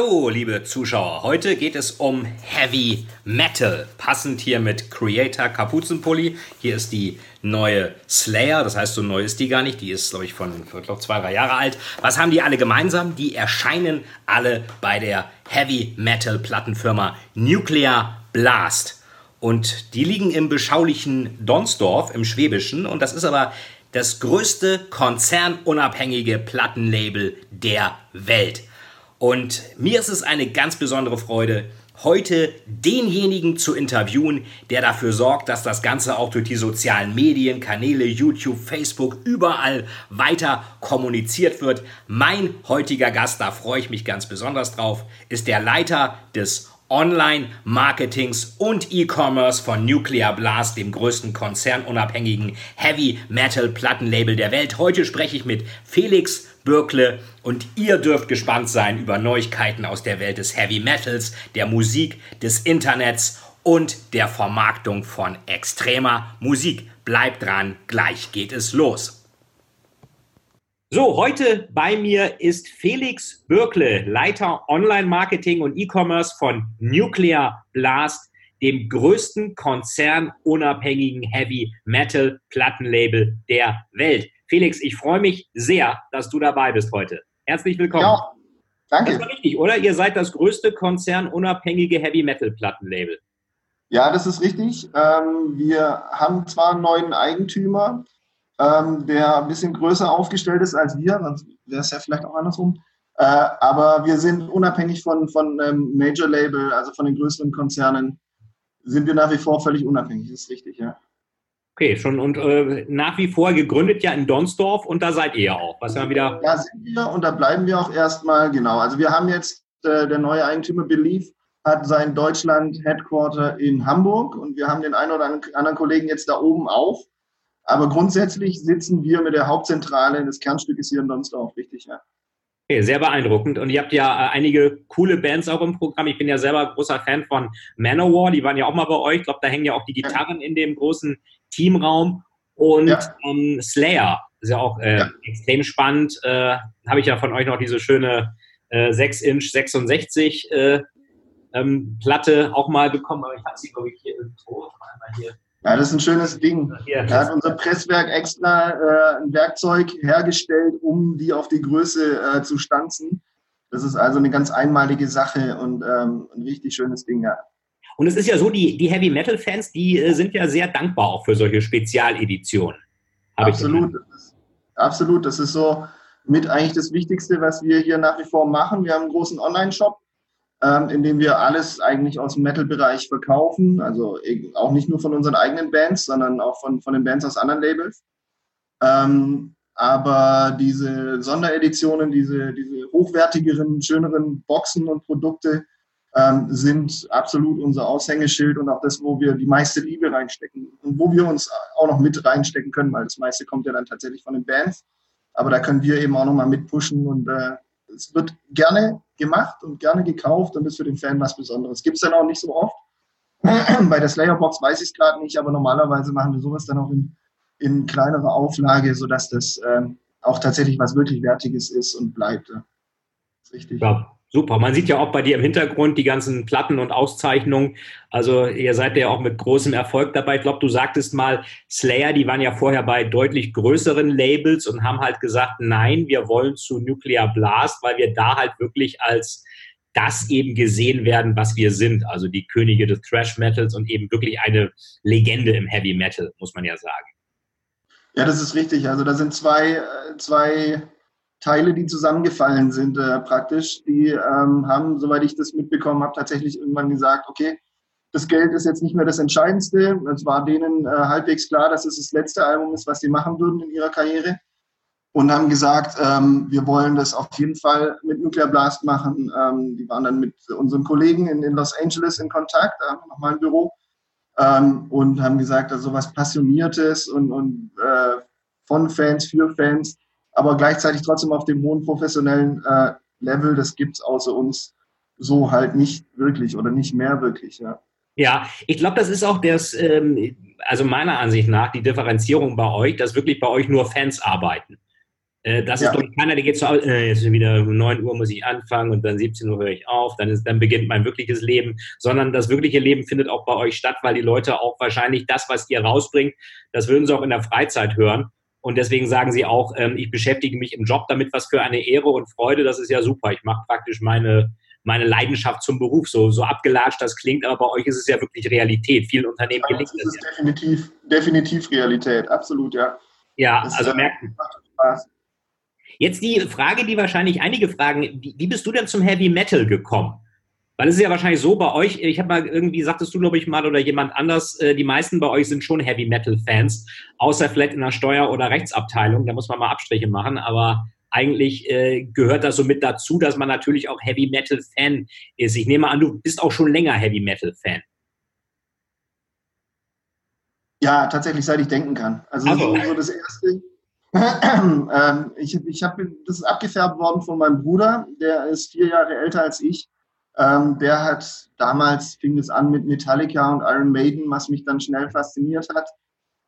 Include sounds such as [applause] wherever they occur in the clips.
Hallo, liebe Zuschauer. Heute geht es um Heavy Metal. Passend hier mit Creator Kapuzenpulli. Hier ist die neue Slayer. Das heißt, so neu ist die gar nicht. Die ist, glaube ich, von, ich glaube, zwei, drei Jahre alt. Was haben die alle gemeinsam? Die erscheinen alle bei der Heavy Metal Plattenfirma Nuclear Blast. Und die liegen im beschaulichen Donsdorf im Schwäbischen. Und das ist aber das größte konzernunabhängige Plattenlabel der Welt. Und mir ist es eine ganz besondere Freude, heute denjenigen zu interviewen, der dafür sorgt, dass das Ganze auch durch die sozialen Medien, Kanäle, YouTube, Facebook, überall weiter kommuniziert wird. Mein heutiger Gast, da freue ich mich ganz besonders drauf, ist der Leiter des Online-Marketings und E-Commerce von Nuclear Blast, dem größten konzernunabhängigen Heavy Metal Plattenlabel der Welt. Heute spreche ich mit Felix Bürkle und ihr dürft gespannt sein über Neuigkeiten aus der Welt des Heavy Metals, der Musik, des Internets und der Vermarktung von extremer Musik. Bleibt dran, gleich geht es los. So, heute bei mir ist Felix Bürkle, Leiter Online-Marketing und E-Commerce von Nuclear Blast, dem größten konzernunabhängigen Heavy Metal Plattenlabel der Welt. Felix, ich freue mich sehr, dass du dabei bist heute. Herzlich willkommen. Ja, danke. Das ist richtig, oder? Ihr seid das größte konzernunabhängige Heavy Metal Plattenlabel. Ja, das ist richtig. Ähm, wir haben zwar einen neuen Eigentümer, ähm, der ein bisschen größer aufgestellt ist als wir, sonst wäre es ja vielleicht auch andersrum. Äh, aber wir sind unabhängig von, von ähm, Major Label, also von den größeren Konzernen, sind wir nach wie vor völlig unabhängig. Das ist richtig, ja. Okay, schon und äh, nach wie vor gegründet ja in Donsdorf und da seid ihr ja auch. Was ja wieder. Ja, sind wir und da bleiben wir auch erstmal, genau. Also wir haben jetzt, äh, der neue Eigentümer Belief hat sein Deutschland-Headquarter in Hamburg und wir haben den einen oder anderen Kollegen jetzt da oben auch. Aber grundsätzlich sitzen wir mit der Hauptzentrale des Kernstückes hier in Donsdorf, richtig, ja. Okay, sehr beeindruckend. Und ihr habt ja äh, einige coole Bands auch im Programm. Ich bin ja selber großer Fan von Manowar, die waren ja auch mal bei euch. Ich glaube, da hängen ja auch die Gitarren in dem großen Teamraum. Und ja. ähm, Slayer ist ja auch äh, ja. extrem spannend. Äh, Habe ich ja von euch noch diese schöne äh, 6-Inch 66 äh, ähm, Platte auch mal bekommen. Aber ich habe sie, glaube ich, hier im Tor. hier. Ja, das ist ein schönes Ding. Da hat unser Presswerk extra äh, ein Werkzeug hergestellt, um die auf die Größe äh, zu stanzen. Das ist also eine ganz einmalige Sache und ähm, ein richtig schönes Ding, ja. Und es ist ja so, die, die Heavy Metal Fans, die äh, sind ja sehr dankbar auch für solche Spezialeditionen. Absolut. Das ist, absolut. Das ist so mit eigentlich das Wichtigste, was wir hier nach wie vor machen. Wir haben einen großen Online-Shop, ähm, in dem wir alles eigentlich aus dem Metal-Bereich verkaufen. Also auch nicht nur von unseren eigenen Bands, sondern auch von, von den Bands aus anderen Labels. Ähm, aber diese Sondereditionen, diese, diese hochwertigeren, schöneren Boxen und Produkte, ähm, sind absolut unser Aushängeschild und auch das, wo wir die meiste Liebe reinstecken und wo wir uns auch noch mit reinstecken können, weil das meiste kommt ja dann tatsächlich von den Bands. Aber da können wir eben auch nochmal mitpushen und äh, es wird gerne gemacht und gerne gekauft und ist für den Fan was Besonderes. Gibt es dann auch nicht so oft. [clears throat] Bei der Slayer-Box weiß ich es gerade nicht, aber normalerweise machen wir sowas dann auch in, in kleinerer Auflage, sodass das ähm, auch tatsächlich was wirklich Wertiges ist und bleibt. Ja. Das ist richtig. Ja, Super. Man sieht ja auch bei dir im Hintergrund die ganzen Platten und Auszeichnungen. Also ihr seid ja auch mit großem Erfolg dabei. Ich glaube, du sagtest mal, Slayer, die waren ja vorher bei deutlich größeren Labels und haben halt gesagt, nein, wir wollen zu Nuclear Blast, weil wir da halt wirklich als das eben gesehen werden, was wir sind. Also die Könige des Thrash Metals und eben wirklich eine Legende im Heavy Metal, muss man ja sagen. Ja, das ist richtig. Also da sind zwei, äh, zwei Teile, die zusammengefallen sind äh, praktisch. Die ähm, haben, soweit ich das mitbekommen habe, tatsächlich irgendwann gesagt, okay, das Geld ist jetzt nicht mehr das Entscheidendste. Es war denen äh, halbwegs klar, dass es das letzte Album ist, was sie machen würden in ihrer Karriere. und haben gesagt, ähm, wir wollen das auf jeden Fall mit Nuclear Blast machen. Ähm, die waren dann mit unseren Kollegen in, in Los Angeles in Kontakt, da haben wir nochmal ein Büro ähm, und haben gesagt, also was Passioniertes und, und äh, von Fans, für Fans, aber gleichzeitig trotzdem auf dem hohen professionellen äh, Level, das gibt es außer uns so halt nicht wirklich oder nicht mehr wirklich. Ja. Ja, ich glaube, das ist auch das, ähm, also meiner Ansicht nach, die Differenzierung bei euch, dass wirklich bei euch nur Fans arbeiten. Äh, das ja. ist doch keiner, der geht so, äh, jetzt wieder um 9 Uhr muss ich anfangen und dann 17 Uhr höre ich auf, dann, ist, dann beginnt mein wirkliches Leben, sondern das wirkliche Leben findet auch bei euch statt, weil die Leute auch wahrscheinlich das, was ihr rausbringt, das würden sie auch in der Freizeit hören. Und deswegen sagen sie auch, ähm, ich beschäftige mich im Job damit, was für eine Ehre und Freude, das ist ja super. Ich mache praktisch meine, meine Leidenschaft zum Beruf. So, so abgelatscht das klingt, aber bei euch ist es ja wirklich Realität. Vielen Unternehmen ja, gelingt das. Das ist ja. definitiv, definitiv Realität, absolut, ja. Ja, das also merkt. Spaß. Jetzt die Frage, die wahrscheinlich einige fragen, wie, wie bist du denn zum Heavy Metal gekommen? Weil es ist ja wahrscheinlich so bei euch, ich habe mal irgendwie, sagtest du, glaube ich, mal, oder jemand anders, äh, die meisten bei euch sind schon Heavy Metal-Fans, außer vielleicht in der Steuer- oder Rechtsabteilung, da muss man mal Abstriche machen, aber eigentlich äh, gehört das so mit dazu, dass man natürlich auch Heavy Metal-Fan ist. Ich nehme an, du bist auch schon länger Heavy Metal-Fan. Ja, tatsächlich, seit ich denken kann. Also, also. so das erste, [clears throat] ähm, ich, ich hab, das ist abgefärbt worden von meinem Bruder, der ist vier Jahre älter als ich. Ähm, der hat damals, fing es an mit Metallica und Iron Maiden, was mich dann schnell fasziniert hat.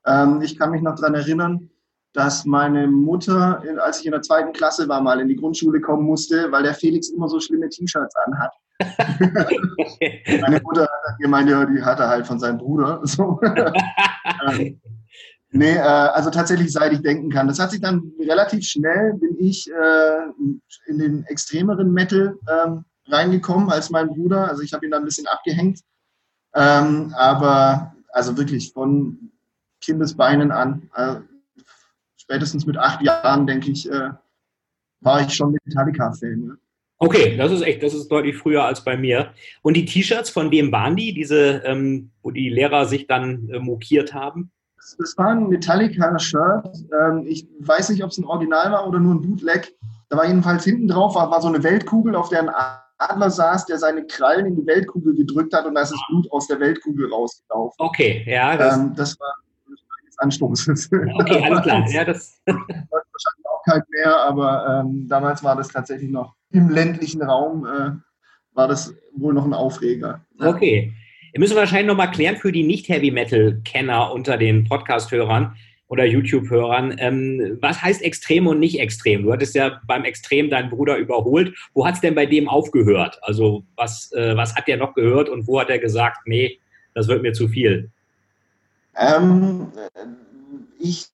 Ähm, ich kann mich noch daran erinnern, dass meine Mutter, als ich in der zweiten Klasse war, mal in die Grundschule kommen musste, weil der Felix immer so schlimme T-Shirts anhat. [laughs] meine Mutter hat gemeint, ja, die hat er halt von seinem Bruder. [laughs] So. ähm, Nee, äh, also tatsächlich, seit ich denken kann. Das hat sich dann relativ schnell, bin ich äh, in den extremeren Metal ähm, reingekommen als mein Bruder. Also ich habe ihn da ein bisschen abgehängt. Ähm, aber also wirklich von Kindesbeinen an, äh, spätestens mit acht Jahren, denke ich, äh, war ich schon Metallica-Fan. Ja. Okay, das ist echt, das ist deutlich früher als bei mir. Und die T-Shirts, von wem waren die? Diese, ähm, wo die Lehrer sich dann äh, mokiert haben? das war ein Metallica-Shirt. Ähm, ich weiß nicht, ob es ein Original war oder nur ein Bootleg. Da war jedenfalls hinten drauf war, war so eine Weltkugel, auf der ein Adler saß, der seine Krallen in die Weltkugel gedrückt hat und da ist das Blut aus der Weltkugel rausgelaufen. Okay, ja. Das, ähm, das war das Anstoß. [laughs] Okay, alles klar. Ja, das [laughs] wahrscheinlich auch kalt mehr, aber ähm, damals war das tatsächlich noch im ländlichen Raum, äh, war das wohl noch ein Aufreger. Okay. Wir müssen wahrscheinlich nochmal klären für die Nicht-Heavy-Metal-Kenner unter den Podcast-Hörern oder YouTube-Hörern. Ähm, was heißt extrem und nicht extrem? Du hattest ja beim Extrem deinen Bruder überholt. Wo hat es denn bei dem aufgehört? Also was, äh, was hat der noch gehört und wo hat er gesagt, nee, das wird mir zu viel? Ähm, ich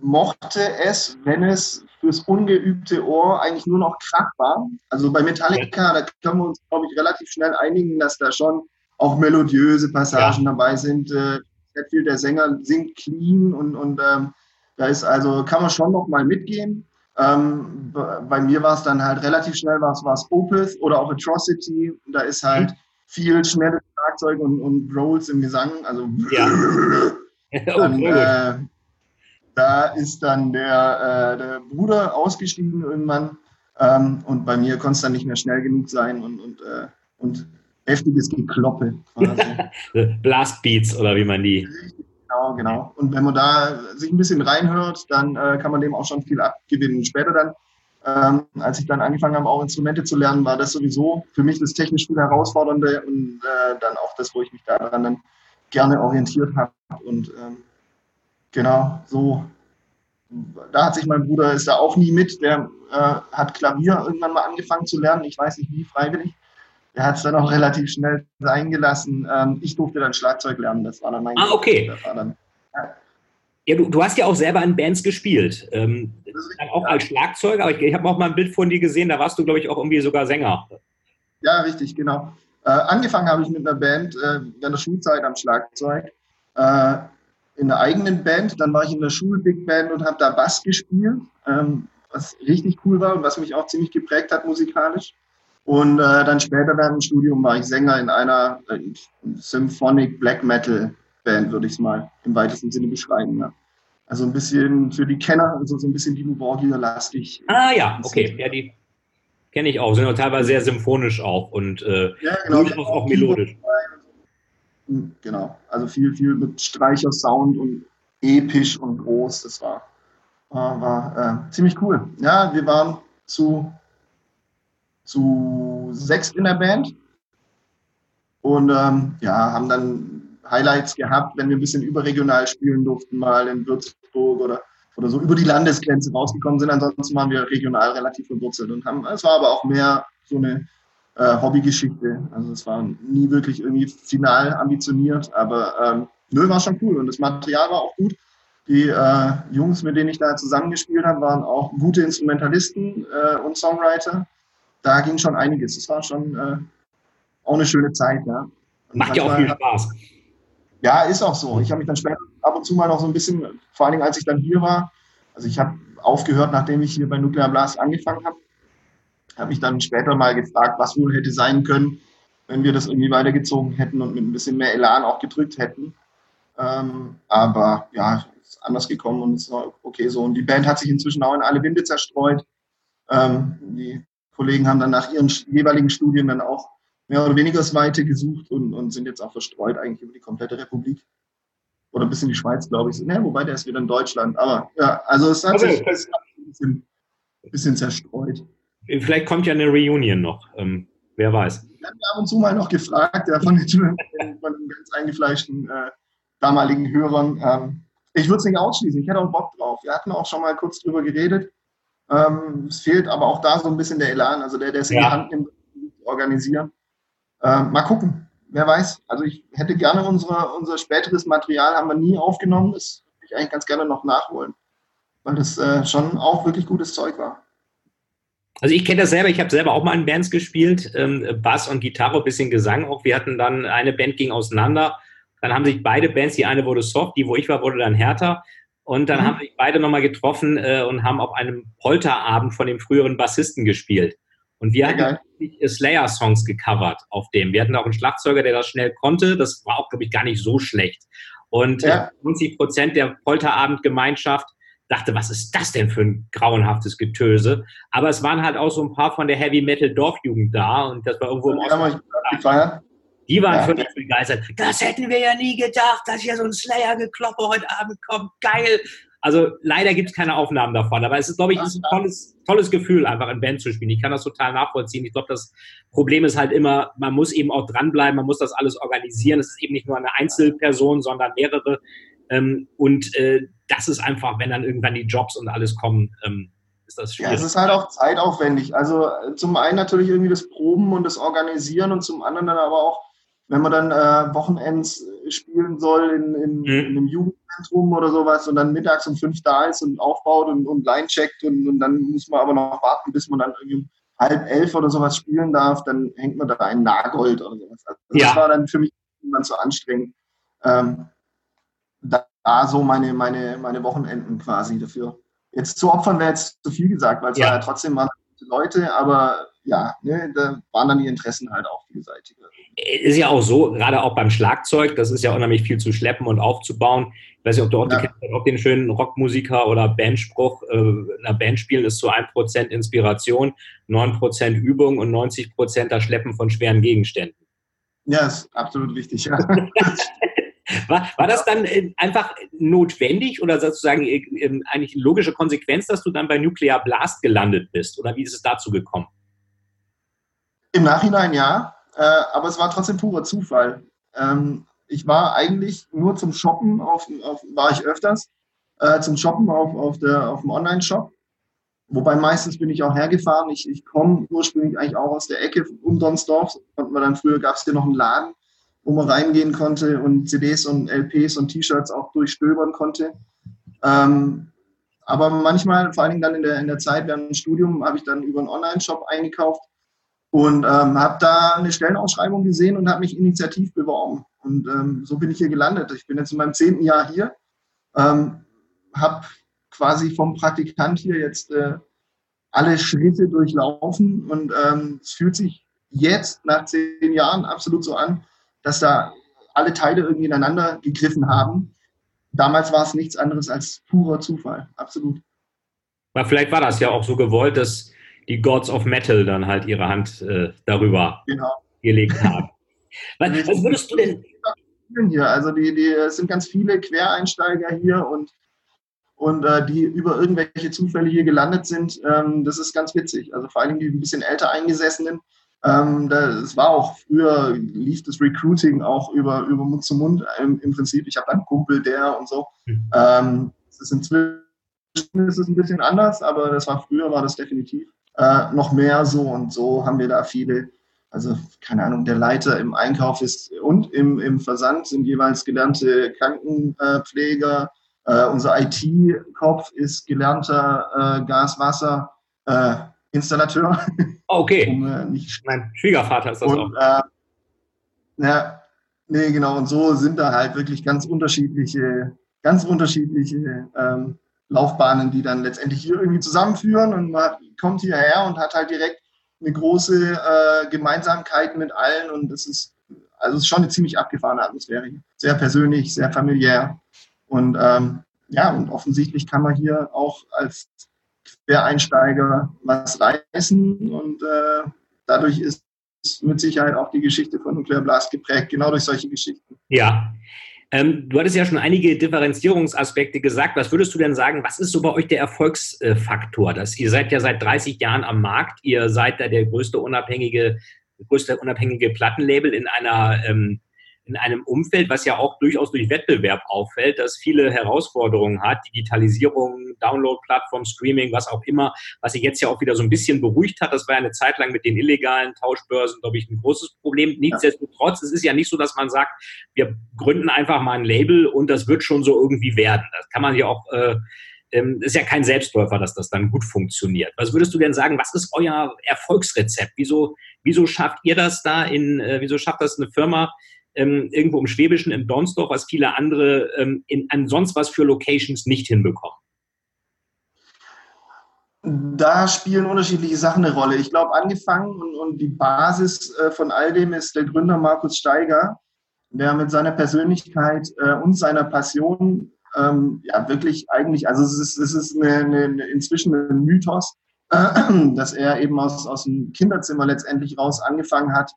mochte es, wenn es fürs ungeübte Ohr eigentlich nur noch Krach war. Also bei Metallica, da können wir uns, glaube ich, relativ schnell einigen, dass da schon auch melodiöse Passagen ja. dabei sind. Äh, viel der Sänger singt clean und, und ähm, da ist also, kann man schon noch mal mitgehen. Ähm, bei mir war es dann halt relativ schnell, war es Opeth oder auch Atrocity. Da ist halt mhm. viel schnelles Schlagzeug und, und Rolls im Gesang. Also ja. [laughs] [laughs] dann, äh, da ist dann der, äh, der Bruder ausgestiegen irgendwann. Ähm, und bei mir konnte es dann nicht mehr schnell genug sein und, und, äh, und heftiges Gekloppe quasi. [laughs] Blastbeats oder wie man die. Genau, genau. Und wenn man da sich ein bisschen reinhört, dann äh, kann man dem auch schon viel abgewinnen. Später dann, ähm, als ich dann angefangen habe, auch Instrumente zu lernen, war das sowieso für mich das technisch viel herausfordernde und äh, dann auch das, wo ich mich daran dann gerne orientiert habe. Und ähm, genau, so, da hat sich mein Bruder, ist da auch nie mit, der äh, hat Klavier irgendwann mal angefangen zu lernen. Ich weiß nicht wie, freiwillig. Er hat es dann auch relativ schnell sein gelassen. Ähm, ich durfte dann Schlagzeug lernen, das war dann mein Ah, okay. Dann, ja. ja du, du, hast ja auch selber in Bands gespielt. Ähm, dann auch als Schlagzeuger, aber ich, ich habe auch mal ein Bild von dir gesehen, da warst du, glaube ich, auch irgendwie sogar Sänger. Ja, richtig, genau. Äh, angefangen habe ich mit einer Band äh, in der Schulzeit am Schlagzeug. Äh, in einer eigenen Band, dann war ich in der Schul-Big Band und habe da Bass gespielt, ähm, was richtig cool war und was mich auch ziemlich geprägt hat musikalisch. Und äh, dann später während dem Studium war ich Sänger in einer äh, Symphonic Black Metal Band, würde ich es mal im weitesten Sinne beschreiben. Ja. Also ein bisschen für die Kenner, also so ein bisschen die Borgia-lastig. Ah ja, okay. Ja, die kenne ich auch. Sind auch teilweise sehr symphonisch auch und äh, ja, genau. durchaus auch melodisch. Genau. Also viel, viel mit Streicher-Sound und episch und groß. Das war, war, war äh, ziemlich cool. Ja, wir waren zu, zu sechs in der Band und ähm, ja, haben dann Highlights gehabt, wenn wir ein bisschen überregional spielen durften, mal in Würzburg oder, oder so über die Landesgrenze rausgekommen sind. Ansonsten waren wir regional relativ verwurzelt und haben, es war aber auch mehr so eine äh, Hobbygeschichte. Also es war nie wirklich irgendwie final ambitioniert, aber ähm, nö, war schon cool und das Material war auch gut. Die äh, Jungs, mit denen ich da zusammengespielt habe, waren auch gute Instrumentalisten äh, und Songwriter. Da ging schon einiges. Es war schon äh, auch eine schöne Zeit, ja. Und Macht ja auch viel Spaß. Ja, ist auch so. Ich habe mich dann später ab und zu mal noch so ein bisschen, vor allen Dingen als ich dann hier war, also ich habe aufgehört, nachdem ich hier bei Nuclear Blast angefangen habe, habe mich dann später mal gefragt, was wohl hätte sein können, wenn wir das irgendwie weitergezogen hätten und mit ein bisschen mehr Elan auch gedrückt hätten. Ähm, aber ja, ist anders gekommen und es war okay so. Und die Band hat sich inzwischen auch in alle Winde zerstreut. Ähm, die Kollegen haben dann nach ihren jeweiligen Studien dann auch mehr oder weniger das Weite gesucht und, und sind jetzt auch verstreut eigentlich über die komplette Republik. Oder bis in die Schweiz, glaube ich. Ja, wobei der ist wieder in Deutschland. Aber ja, also es hat sich ein bisschen, ein bisschen zerstreut. Vielleicht kommt ja eine Reunion noch. Ähm, wer weiß. Ich habe ab und zu mal noch gefragt, ja, von, den, von den ganz eingefleischten äh, damaligen Hörern. Ähm, ich würde es nicht ausschließen. Ich hätte auch Bock drauf. Wir hatten auch schon mal kurz drüber geredet. Ähm, es fehlt aber auch da so ein bisschen der Elan, also der, der es ja. in die Hand nimmt, organisieren. Ähm, mal gucken. Wer weiß. Also ich hätte gerne unsere, unser späteres Material haben wir nie aufgenommen. Das würde ich eigentlich ganz gerne noch nachholen. Weil das äh, schon auch wirklich gutes Zeug war. Also ich kenne das selber, ich habe selber auch mal in Bands gespielt, ähm, Bass und Gitarre, ein bisschen Gesang auch. Wir hatten dann, eine Band ging auseinander, dann haben sich beide Bands, die eine wurde soft, die wo ich war, wurde dann härter. Und dann mhm. haben sich beide nochmal getroffen äh, und haben auf einem Polterabend von dem früheren Bassisten gespielt. Und wir hatten Slayer-Songs gecovert auf dem. Wir hatten auch einen Schlagzeuger, der das schnell konnte. Das war auch, glaube ich, gar nicht so schlecht. Und ja. 90 Prozent der Polterabend-Gemeinschaft dachte, was ist das denn für ein grauenhaftes Getöse? Aber es waren halt auch so ein paar von der Heavy Metal Dorfjugend da und das war irgendwo im Osten. Die waren ja. völlig begeistert. Das hätten wir ja nie gedacht, dass hier so ein Slayer-Gekloppe heute Abend kommt. Geil. Also leider gibt es keine Aufnahmen davon, aber es ist, glaube ich, ist ein tolles, tolles Gefühl, einfach in Band zu spielen. Ich kann das total nachvollziehen. Ich glaube, das Problem ist halt immer, man muss eben auch dranbleiben, man muss das alles organisieren. Es ist eben nicht nur eine Einzelperson, sondern mehrere. Ähm, und äh, das ist einfach, wenn dann irgendwann die Jobs und alles kommen, ähm, ist das schwierig. Ja, es ist halt auch zeitaufwendig. Also äh, zum einen natürlich irgendwie das Proben und das Organisieren und zum anderen dann aber auch, wenn man dann äh, Wochenends spielen soll in, in, mhm. in, einem Jugendzentrum oder sowas und dann mittags um fünf da ist und aufbaut und, und Line checkt und, und dann muss man aber noch warten, bis man dann irgendwie halb elf oder sowas spielen darf, dann hängt man da ein Nagold oder sowas. Also ja. Das war dann für mich dann so anstrengend. Ähm, da, da so meine, meine, meine Wochenenden quasi dafür. Jetzt zu opfern wäre jetzt zu viel gesagt, weil es ja. war ja trotzdem waren Leute, aber ja, ne, da waren dann die Interessen halt auch vielseitiger. Ist ja auch so, gerade auch beim Schlagzeug, das ist ja unheimlich viel zu schleppen und aufzubauen. Ich weiß nicht, ob du auch, ja. kennst, auch den schönen Rockmusiker oder Bandspruch, äh, in einer Band spielen ist zu 1% Inspiration, 9% Übung und 90% das Schleppen von schweren Gegenständen. Ja, ist absolut wichtig. Ja. [laughs] War, war das dann äh, einfach notwendig oder sozusagen äh, ähm, eigentlich eine logische Konsequenz, dass du dann bei Nuclear Blast gelandet bist? Oder wie ist es dazu gekommen? Im Nachhinein ja, äh, aber es war trotzdem purer Zufall. Ähm, ich war eigentlich nur zum Shoppen, auf, auf war ich öfters, äh, zum Shoppen auf, auf, der, auf dem Online-Shop. Wobei meistens bin ich auch hergefahren. Ich, ich komme ursprünglich eigentlich auch aus der Ecke um Donsdorf. Konnten wir dann früher gab es hier noch einen Laden wo man reingehen konnte und CDs und LPs und T-Shirts auch durchstöbern konnte. Ähm, aber manchmal, vor allen Dingen dann in der, in der Zeit während dem Studium, habe ich dann über einen Online-Shop eingekauft und ähm, habe da eine Stellenausschreibung gesehen und habe mich initiativ beworben. Und ähm, so bin ich hier gelandet. Ich bin jetzt in meinem zehnten Jahr hier, ähm, habe quasi vom Praktikant hier jetzt äh, alle Schritte durchlaufen und ähm, es fühlt sich jetzt nach zehn Jahren absolut so an, dass da alle Teile irgendwie ineinander gegriffen haben. damals war es nichts anderes als purer Zufall, absolut. Aber vielleicht war das ja auch so gewollt, dass die Gods of Metal dann halt ihre Hand äh, darüber genau. gelegt haben. [laughs] was, was würdest du denn hier. Also die, die, es sind ganz viele Quereinsteiger hier und, und äh, die über irgendwelche Zufälle hier gelandet sind. Ähm, das ist ganz witzig. Also vor allem die ein bisschen älter eingesessenen. Ähm, das war auch früher, lief das Recruiting auch über, über Mund zu Mund im, im Prinzip. Ich habe einen Kumpel, der und so. Mhm. Ähm, das ist inzwischen ist es ein bisschen anders, aber das war früher, war das definitiv äh, noch mehr so und so haben wir da viele also keine Ahnung, der Leiter im Einkauf ist und im, im Versand sind jeweils gelernte Krankenpfleger. Äh, unser IT-Kopf ist gelernter äh, Gas-Wasser-Installateur. Äh, [laughs] okay. um, äh, mein Schwiegervater ist das und, auch. Äh, ja, nee, genau. Und so sind da halt wirklich ganz unterschiedliche, ganz unterschiedliche ähm, Laufbahnen, die dann letztendlich hier irgendwie zusammenführen und man kommt hierher und hat halt direkt eine große äh, Gemeinsamkeit mit allen und es ist, also es ist schon eine ziemlich abgefahrene Atmosphäre hier. Sehr persönlich, sehr familiär und ähm, ja, und offensichtlich kann man hier auch als Quereinsteiger was reißen und äh, dadurch ist mit Sicherheit auch die Geschichte von Nuclear Blast geprägt, genau durch solche Geschichten. Ja, ähm, du hattest ja schon einige Differenzierungsaspekte gesagt. Was würdest du denn sagen, was ist so bei euch der Erfolgsfaktor? Dass ihr seid ja seit 30 Jahren am Markt, ihr seid da der größte unabhängige, größte unabhängige Plattenlabel in einer ähm, in einem Umfeld, was ja auch durchaus durch Wettbewerb auffällt, das viele Herausforderungen hat, Digitalisierung, Download-Plattform, Streaming, was auch immer, was sich jetzt ja auch wieder so ein bisschen beruhigt hat. Das war ja eine Zeit lang mit den illegalen Tauschbörsen, glaube ich, ein großes Problem. Nichtsdestotrotz, es ist ja nicht so, dass man sagt, wir gründen einfach mal ein Label und das wird schon so irgendwie werden. Das kann man ja auch äh, ähm, ist ja kein Selbstläufer, dass das dann gut funktioniert. Was würdest du denn sagen, was ist euer Erfolgsrezept? Wieso, wieso schafft ihr das da in, äh, wieso schafft das eine Firma, ähm, irgendwo im Schwäbischen, im Donsdorf, was viele andere ähm, in, an sonst was für Locations nicht hinbekommen? Da spielen unterschiedliche Sachen eine Rolle. Ich glaube, angefangen und, und, die Basis äh, von all dem ist der Gründer Markus Steiger, der mit seiner Persönlichkeit äh, und seiner Passion ähm, ja wirklich eigentlich, also es ist, es ist eine, eine, inzwischen ein Mythos, äh, [clears throat] dass er eben aus, aus dem Kinderzimmer letztendlich raus angefangen hat,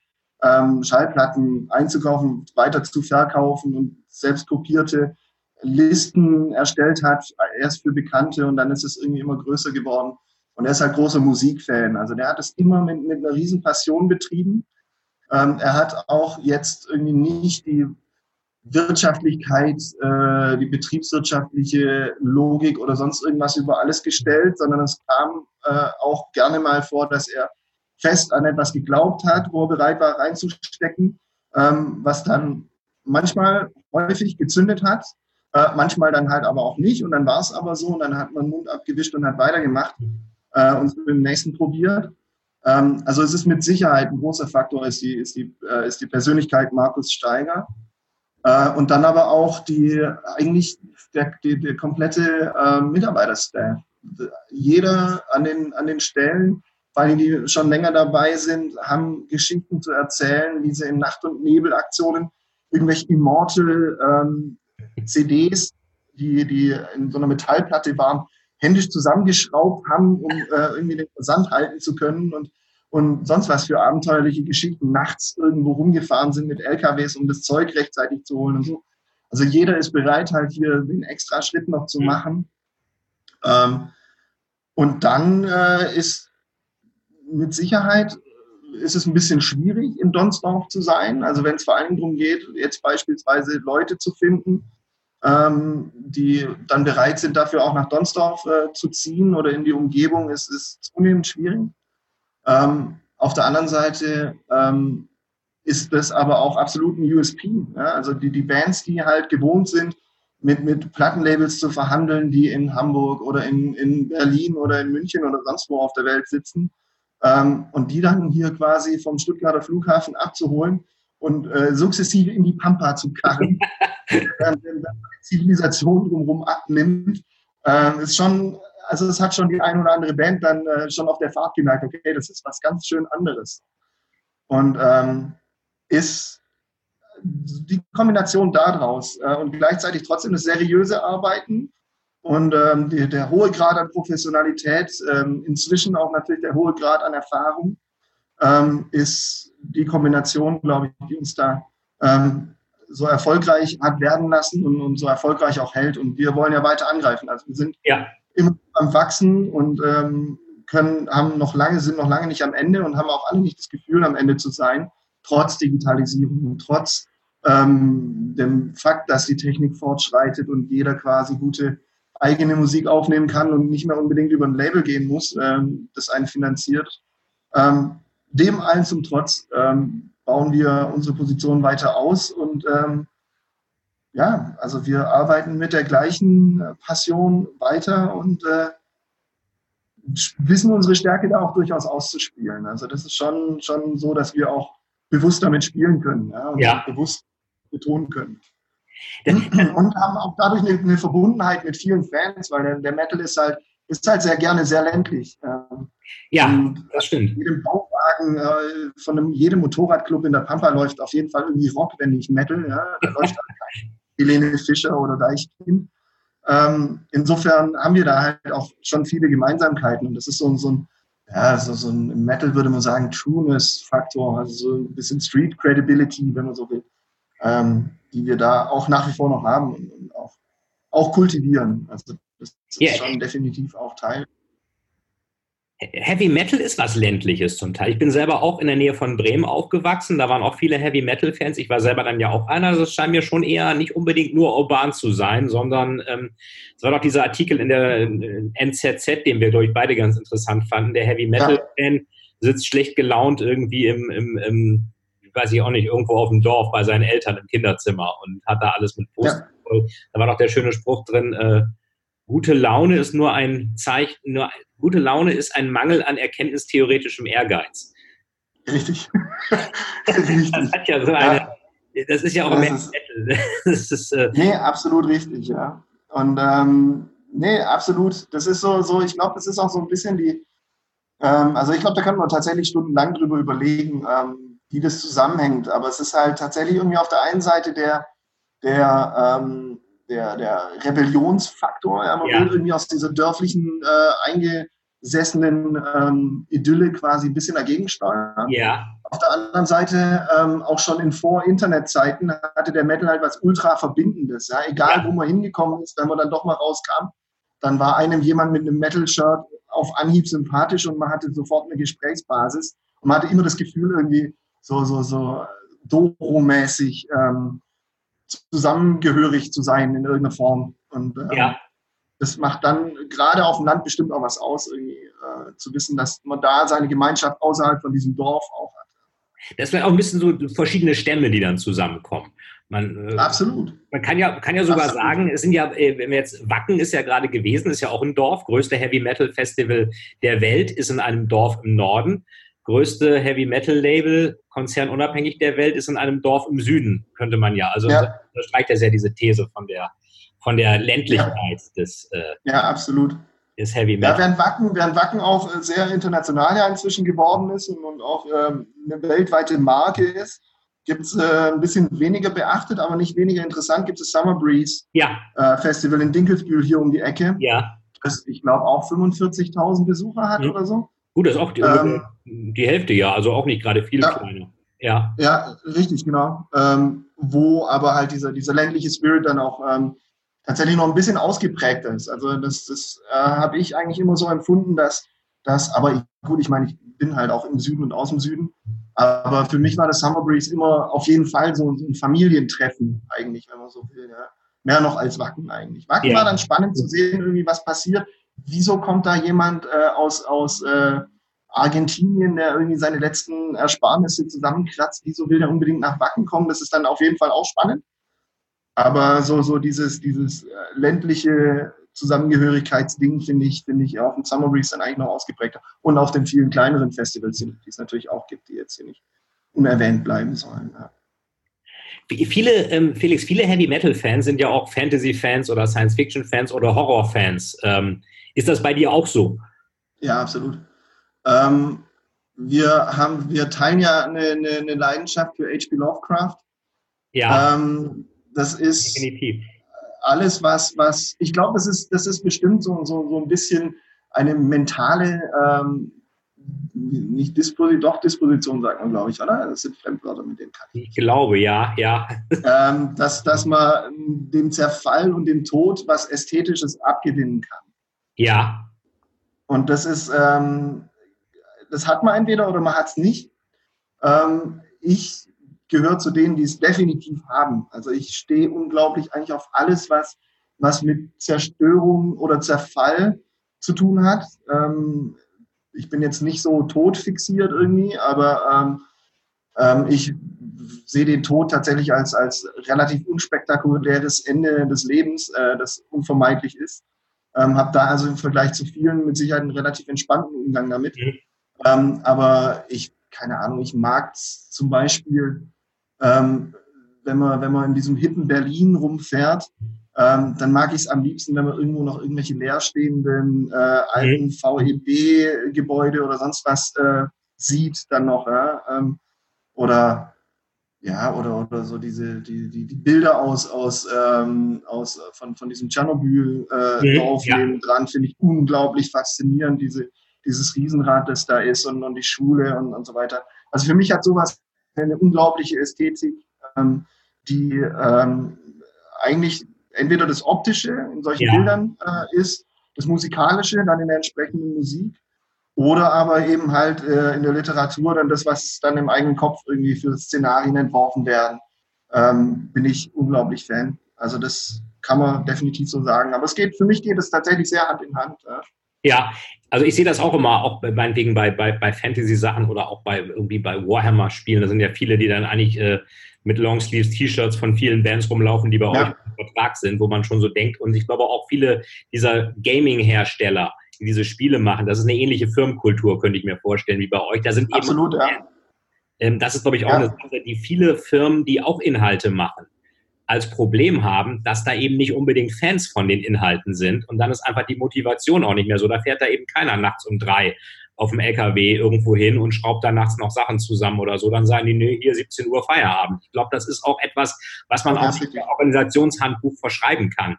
ähm, Schallplatten einzukaufen, weiter zu verkaufen und selbst kopierte Listen erstellt hat, erst für Bekannte und dann ist es irgendwie immer größer geworden. Und er ist halt großer Musikfan. Also der hat es immer mit, mit einer riesen Passion betrieben. Ähm, er hat auch jetzt irgendwie nicht die Wirtschaftlichkeit, äh, die betriebswirtschaftliche Logik oder sonst irgendwas über alles gestellt, sondern es kam äh, auch gerne mal vor, dass er fest an etwas geglaubt hat, wo er bereit war reinzustecken, ähm, was dann manchmal häufig gezündet hat, äh, manchmal dann halt aber auch nicht. Und dann war es aber so und dann hat man den Mund abgewischt und hat weitergemacht äh, und mit dem nächsten probiert. Ähm, also es ist mit Sicherheit ein großer Faktor, ist die, ist die, äh, ist die Persönlichkeit Markus Steiger. Äh, und dann aber auch die eigentlich der, der, der komplette äh, Mitarbeiterstaff. Jeder an den, an den Stellen, allem die schon länger dabei sind, haben Geschichten zu erzählen, wie sie in Nacht- und Nebelaktionen irgendwelche Immortal ähm, CDs, die, die in so einer Metallplatte waren, händisch zusammengeschraubt haben, um äh, irgendwie den Versand halten zu können und, und sonst was für abenteuerliche Geschichten nachts irgendwo rumgefahren sind mit LKWs, um das Zeug rechtzeitig zu holen und so. Also jeder ist bereit, halt hier den extra Schritt noch zu mhm. machen. Ähm, und dann äh, ist mit Sicherheit ist es ein bisschen schwierig, in Donsdorf zu sein. Also wenn es vor allem darum geht, jetzt beispielsweise Leute zu finden, ähm, die dann bereit sind, dafür auch nach Donsdorf äh, zu ziehen oder in die Umgebung, ist, ist zunehmend schwierig. Ähm, auf der anderen Seite ähm, ist das aber auch absolut ein USP. Ja? Also die, die Bands, die halt gewohnt sind, mit, mit Plattenlabels zu verhandeln, die in Hamburg oder in, in Berlin oder in München oder sonst wo auf der Welt sitzen, ähm, und die dann hier quasi vom Stuttgarter Flughafen abzuholen und äh, sukzessive in die Pampa zu karren, [laughs] während die Zivilisation drumherum abnimmt, äh, ist schon, also es hat schon die ein oder andere Band dann äh, schon auf der Fahrt gemerkt, okay, das ist was ganz schön anderes. Und ähm, ist die Kombination daraus äh, und gleichzeitig trotzdem das seriöse Arbeiten und ähm, die, der hohe Grad an Professionalität, ähm, inzwischen auch natürlich der hohe Grad an Erfahrung, ähm, ist die Kombination, glaube ich, die uns da ähm, so erfolgreich hat werden lassen und, und, so erfolgreich auch hält. Und wir wollen ja weiter angreifen. Also wir sind ja. immer am Wachsen und ähm, können, haben noch lange, sind noch lange nicht am Ende und haben auch alle nicht das Gefühl, am Ende zu sein, trotz Digitalisierung und trotz ähm, dem Fakt, dass die Technik fortschreitet und jeder quasi gute eigene Musik aufnehmen kann und nicht mehr unbedingt über ein Label gehen muss, ähm, das einen finanziert. Ähm, dem allen zum Trotz ähm, bauen wir unsere Position weiter aus und ähm, ja, also wir arbeiten mit der gleichen Passion weiter und äh, wissen unsere Stärke da auch durchaus auszuspielen. Also das ist schon, schon so, dass wir auch bewusst damit spielen können ja, und ja. bewusst betonen können. [laughs] Und haben auch dadurch eine, eine, Verbundenheit mit vielen Fans, weil der, der, Metal ist halt, ist halt sehr gerne sehr ländlich. Ähm, ja, das stimmt. Jedem Bauwagen, äh, von einem, jedem Motorradclub in der Pampa läuft auf jeden Fall irgendwie Rock, wenn nicht Metal. Ja. Da läuft [laughs] halt Helene Fischer oder Deichkind. Ähm, insofern haben wir da halt auch schon viele Gemeinsamkeiten. Und das ist so, so ein, ja, so, so ein Metal würde man sagen, Trueness-Faktor, also so ein bisschen Street Credibility, wenn man so will, ähm, die wir da auch nach wie vor noch haben und, auch, auch kultivieren. Also das ist yeah. schon definitiv auch Teil Heavy Metal ist was ländliches zum Teil. Ich bin selber auch in der Nähe von Bremen aufgewachsen. Da waren auch viele Heavy Metal Fans. Ich war selber dann ja auch einer. Also es scheint mir schon eher nicht unbedingt nur urban zu sein, sondern ähm, es war doch dieser Artikel in der NZZ, den wir, glaube ich, beide ganz interessant fanden. Der Heavy Metal Fan sitzt schlecht gelaunt irgendwie im, im, im, weiß ich auch nicht, irgendwo auf dem Dorf bei seinen Eltern im Kinderzimmer und hat da alles mit Post. Ja. Da war doch der schöne Spruch drin, äh, gute Laune ist nur ein Zeichen, nur gute Laune ist ein Mangel an erkenntnistheoretischem Ehrgeiz. Richtig. [laughs] [laughs] richtig. Das hat ja so eine, ja. das ist ja auch das ist, [laughs] das ist, äh, Nee, absolut richtig, ja. Und ähm, nee, absolut. Das ist so, so ich glaube, das ist auch so ein bisschen die, ähm, also ich glaube, da kann man tatsächlich stundenlang drüber überlegen, ähm, wie das zusammenhängt. Aber es ist halt tatsächlich irgendwie auf der einen Seite der, der ähm, der, der Rebellionsfaktor. Ja, man ja. will irgendwie aus dieser dörflichen, äh, eingesessenen ähm, Idylle quasi ein bisschen dagegen steuern. Ja. Auf der anderen Seite, ähm, auch schon in Vor-Internet-Zeiten, hatte der Metal halt was ultra Verbindendes. Ja? Egal, ja. wo man hingekommen ist, wenn man dann doch mal rauskam, dann war einem jemand mit einem Metal-Shirt auf Anhieb sympathisch und man hatte sofort eine Gesprächsbasis. Und man hatte immer das Gefühl, irgendwie so, so, so Doro-mäßig, ähm, zusammengehörig zu sein in irgendeiner Form. Und ähm, ja. das macht dann gerade auf dem Land bestimmt auch was aus, irgendwie äh, zu wissen, dass man da seine Gemeinschaft außerhalb von diesem Dorf auch hat. Das wäre auch ein bisschen so verschiedene Stämme, die dann zusammenkommen. Man, äh, Absolut. Man kann ja, kann ja sogar Absolut. sagen, es sind ja, äh, wenn wir jetzt, Wacken ist ja gerade gewesen, ist ja auch ein Dorf, größte Heavy Metal Festival der Welt, ist in einem Dorf im Norden größte Heavy Metal Label, Konzern unabhängig der Welt, ist in einem Dorf im Süden, könnte man ja. Also ja. unterstreicht er sehr diese These von der, von der Ländlichkeit ja. des, äh, ja, absolut. des Heavy Metal. Ja, während Wacken, während Wacken auch äh, sehr international ja inzwischen geworden ist und, und auch ähm, eine weltweite Marke ist, gibt es äh, ein bisschen weniger beachtet, aber nicht weniger interessant, gibt es Summer Breeze ja. äh, Festival in Dinkelsbühl hier um die Ecke. Ja. Das, ich glaube, auch 45.000 Besucher hat mhm. oder so. Gut, das ist auch die, ähm, die Hälfte, ja, also auch nicht gerade viel ja, kleiner. Ja. ja, richtig, genau. Ähm, wo aber halt dieser, dieser ländliche Spirit dann auch ähm, tatsächlich noch ein bisschen ausgeprägter ist. Also das, das äh, habe ich eigentlich immer so empfunden, dass das, aber ich, gut, ich meine, ich bin halt auch im Süden und aus dem Süden, aber für mich war das Summer Breeze immer auf jeden Fall so ein Familientreffen eigentlich, wenn man so will. Ja. Mehr noch als Wacken eigentlich. Wacken ja. war dann spannend zu sehen, irgendwie was passiert wieso kommt da jemand äh, aus, aus äh, Argentinien, der irgendwie seine letzten Ersparnisse zusammenkratzt, wieso will der unbedingt nach Wacken kommen? Das ist dann auf jeden Fall auch spannend. Aber so, so dieses, dieses äh, ländliche Zusammengehörigkeitsding finde ich, finde ich auf dem Summer Breeze dann eigentlich noch ausgeprägter. Und auf den vielen kleineren Festivals, die es natürlich auch gibt, die jetzt hier nicht unerwähnt bleiben sollen. Ja. Viele, ähm, Felix, viele Heavy Metal Fans sind ja auch Fantasy Fans oder Science Fiction Fans oder Horror Fans. Ähm, ist das bei dir auch so? Ja, absolut. Ähm, wir, haben, wir teilen ja eine, eine, eine Leidenschaft für H.P. Lovecraft. Ja. Ähm, das ist definitiv. alles, was, was, ich glaube, das ist, das ist bestimmt so, so, so ein bisschen eine mentale, ähm, nicht Disposition, doch Disposition sagt man, glaube ich, oder? Das sind Fremdwörter, mit denen kann ich. Ich glaube, ja, ja. [laughs] Ähm, dass, dass man dem Zerfall und dem Tod was Ästhetisches abgewinnen kann. Ja. Und das ist, ähm, das hat man entweder oder man hat es nicht. Ähm, ich gehöre zu denen, die es definitiv haben. Also ich stehe unglaublich eigentlich auf alles, was, was mit Zerstörung oder Zerfall zu tun hat. Ähm, ich bin jetzt nicht so todfixiert irgendwie, aber ähm, ähm, ich sehe den Tod tatsächlich als, als relativ unspektakuläres Ende des Lebens, äh, das unvermeidlich ist. Ähm, habe da also im Vergleich zu vielen mit Sicherheit einen relativ entspannten Umgang damit. Mhm. Ähm, aber ich, keine Ahnung, ich mag zum Beispiel, ähm, wenn, man, wenn man in diesem hippen Berlin rumfährt, ähm, dann mag ich es am liebsten, wenn man irgendwo noch irgendwelche leerstehenden äh, alten mhm. VEB-Gebäude oder sonst was äh, sieht, dann noch. Ja? Ähm, oder ja, oder, oder so diese, die, die, die Bilder aus, aus, ähm, aus von, von diesem Tschernobyl-Dorf äh, ja. dran, finde ich unglaublich faszinierend, diese, dieses Riesenrad, das da ist und, und die Schule und, und so weiter. Also für mich hat sowas eine unglaubliche Ästhetik, ähm, die ähm, eigentlich entweder das Optische in solchen ja. Bildern äh, ist, das Musikalische dann in der entsprechenden Musik oder aber eben halt äh, in der Literatur dann das, was dann im eigenen Kopf irgendwie für Szenarien entworfen werden, ähm, bin ich unglaublich Fan. Also das kann man definitiv so sagen. Aber es geht, für mich geht es tatsächlich sehr Hand in Hand. Ja, ja also ich sehe das auch immer, auch meinetwegen bei, bei, bei Fantasy-Sachen oder auch bei irgendwie bei Warhammer-Spielen. Da sind ja viele, die dann eigentlich äh, mit Longsleeves-T-Shirts von vielen Bands rumlaufen, die bei ja. euch im Vertrag sind, wo man schon so denkt. Und ich glaube auch viele dieser Gaming-Hersteller, die diese Spiele machen, das ist eine ähnliche Firmenkultur, könnte ich mir vorstellen, wie bei euch. Da sind Absolut, eben, ja. Ähm, das ist, glaube ich, auch ja. eine Sache, die viele Firmen, die auch Inhalte machen, als Problem haben, dass da eben nicht unbedingt Fans von den Inhalten sind. Und dann ist einfach die Motivation auch nicht mehr so. Da fährt da eben keiner nachts um drei auf dem LKW irgendwo hin und schraubt da nachts noch Sachen zusammen oder so, dann sagen die, nee, hier 17 Uhr Feierabend. Ich glaube, das ist auch etwas, was man auch im Organisationshandbuch verschreiben kann.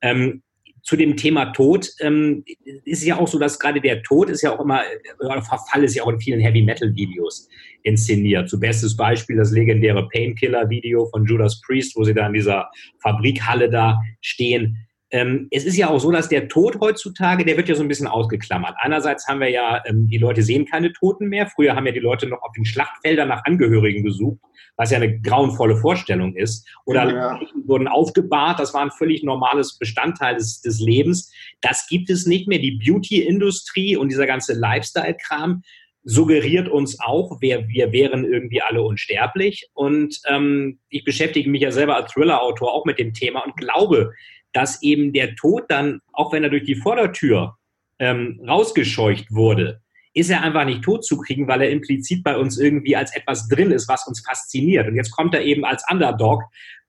Ähm, zu dem Thema Tod ähm, ist ja auch so, dass gerade der Tod ist ja auch immer, oder Verfall ist ja auch in vielen Heavy Metal Videos inszeniert. So bestes Beispiel das legendäre Painkiller Video von Judas Priest, wo sie da in dieser Fabrikhalle da stehen ähm, es ist ja auch so, dass der Tod heutzutage, der wird ja so ein bisschen ausgeklammert. Einerseits haben wir ja, ähm, die Leute sehen keine Toten mehr. Früher haben ja die Leute noch auf den Schlachtfeldern nach Angehörigen gesucht, was ja eine grauenvolle Vorstellung ist. Oder ja. wurden aufgebahrt, das war ein völlig normales Bestandteil des, des Lebens. Das gibt es nicht mehr. Die Beauty-Industrie und dieser ganze Lifestyle-Kram suggeriert uns auch, wir, wir wären irgendwie alle unsterblich. Und ähm, ich beschäftige mich ja selber als Thriller-Autor auch mit dem Thema und glaube, dass eben der Tod dann, auch wenn er durch die Vordertür ähm, rausgescheucht wurde, ist er einfach nicht tot zu kriegen, weil er implizit bei uns irgendwie als etwas drin ist, was uns fasziniert. Und jetzt kommt er eben als Underdog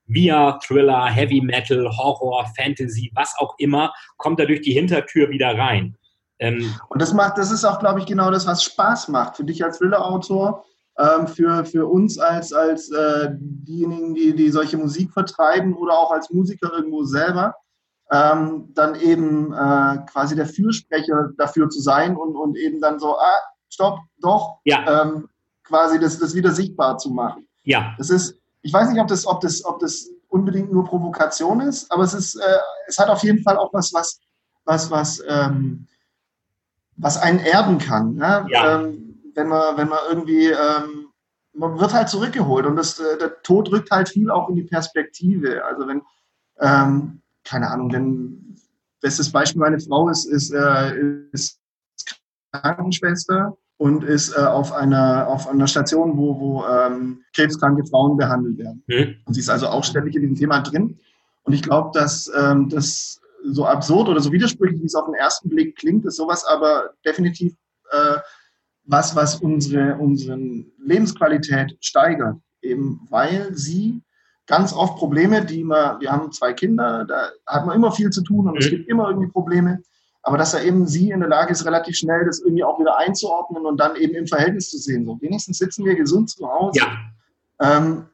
via Thriller, Heavy Metal, Horror, Fantasy, was auch immer, kommt er durch die Hintertür wieder rein. Ähm, und das macht, das ist auch, glaube ich, genau das, was Spaß macht für dich als Thriller-Autor, ähm, für, für uns als, als äh, diejenigen, die, die solche Musik vertreiben oder auch als Musiker irgendwo selber, ähm, dann eben äh, quasi der Fürsprecher dafür zu sein und, und eben dann so, ah, stopp, doch, ja. ähm, quasi das, das wieder sichtbar zu machen. Ja. Das ist, ich weiß nicht, ob das, ob das, ob das unbedingt nur Provokation ist, aber es ist, äh, es hat auf jeden Fall auch was, was, was, was, ähm, was einen erden kann. Ne? Ja. Ähm, wenn man, wenn man irgendwie, ähm, man wird halt zurückgeholt und das, äh, der Tod rückt halt viel auch in die Perspektive. Also wenn, ähm, keine Ahnung, wenn, bestes Beispiel, meine Frau ist, ist, äh, ist Krankenschwester und ist äh, auf, einer, auf einer Station, wo, wo ähm, krebskranke Frauen behandelt werden. Mhm. Und sie ist also auch ständig in diesem Thema drin. Und ich glaube, dass ähm, das so absurd oder so widersprüchlich, wie es auf den ersten Blick klingt, ist sowas aber definitiv äh, was, was unsere, unsere Lebensqualität steigert, eben weil sie ganz oft Probleme, die man, wir haben zwei Kinder, da hat man immer viel zu tun und mhm. es gibt immer irgendwie Probleme, aber dass er eben sie in der Lage ist, relativ schnell das irgendwie auch wieder einzuordnen und dann eben im Verhältnis zu sehen. So, wenigstens sitzen wir gesund zu Hause. Ja. Ähm,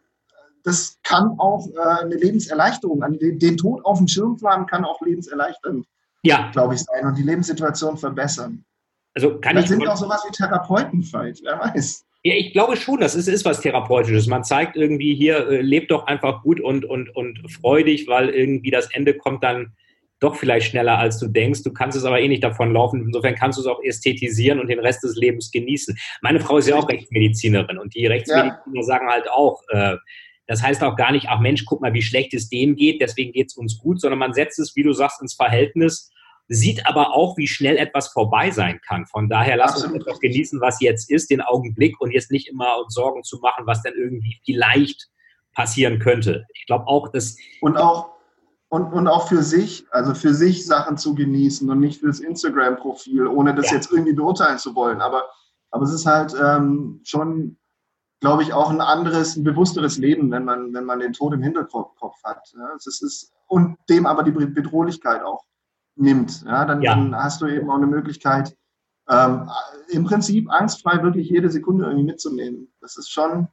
das kann auch äh, eine Lebenserleichterung, an den, den Tod auf dem Schirm zu haben, kann auch lebenserleichternd, ja. glaube ich, sein und die Lebenssituation verbessern. Also kann Vielleicht ich sind auch sowas wie Therapeuten falsch, wer weiß. Ja, ich glaube schon, das ist, ist was Therapeutisches. Man zeigt irgendwie hier, äh, lebt doch einfach gut und, und, und freudig, weil irgendwie das Ende kommt dann doch vielleicht schneller, als du denkst. Du kannst es aber eh nicht davon laufen. Insofern kannst du es auch ästhetisieren und den Rest des Lebens genießen. Meine Frau ist ja auch Rechtsmedizinerin und die Rechtsmediziner ja. sagen halt auch, äh, das heißt auch gar nicht, ach Mensch, guck mal, wie schlecht es denen geht, deswegen geht es uns gut, sondern man setzt es, wie du sagst, ins Verhältnis, sieht aber auch, wie schnell etwas vorbei sein kann. Von daher lass Absolut. uns etwas genießen, was jetzt ist, den Augenblick und jetzt nicht immer uns Sorgen zu machen, was dann irgendwie vielleicht passieren könnte. Ich glaube auch, dass. Und auch, und, und auch für sich, also für sich Sachen zu genießen und nicht fürs Instagram-Profil, ohne das ja. jetzt irgendwie beurteilen zu wollen. Aber, aber es ist halt ähm, schon glaube ich, auch ein anderes, ein bewussteres Leben, wenn man, wenn man den Tod im Hinterkopf hat. Ja, es ist, und dem aber die Bedrohlichkeit auch nimmt. Ja, dann, ja. dann hast du eben auch eine Möglichkeit, ähm, im Prinzip angstfrei wirklich jede Sekunde irgendwie mitzunehmen. Das ist schon,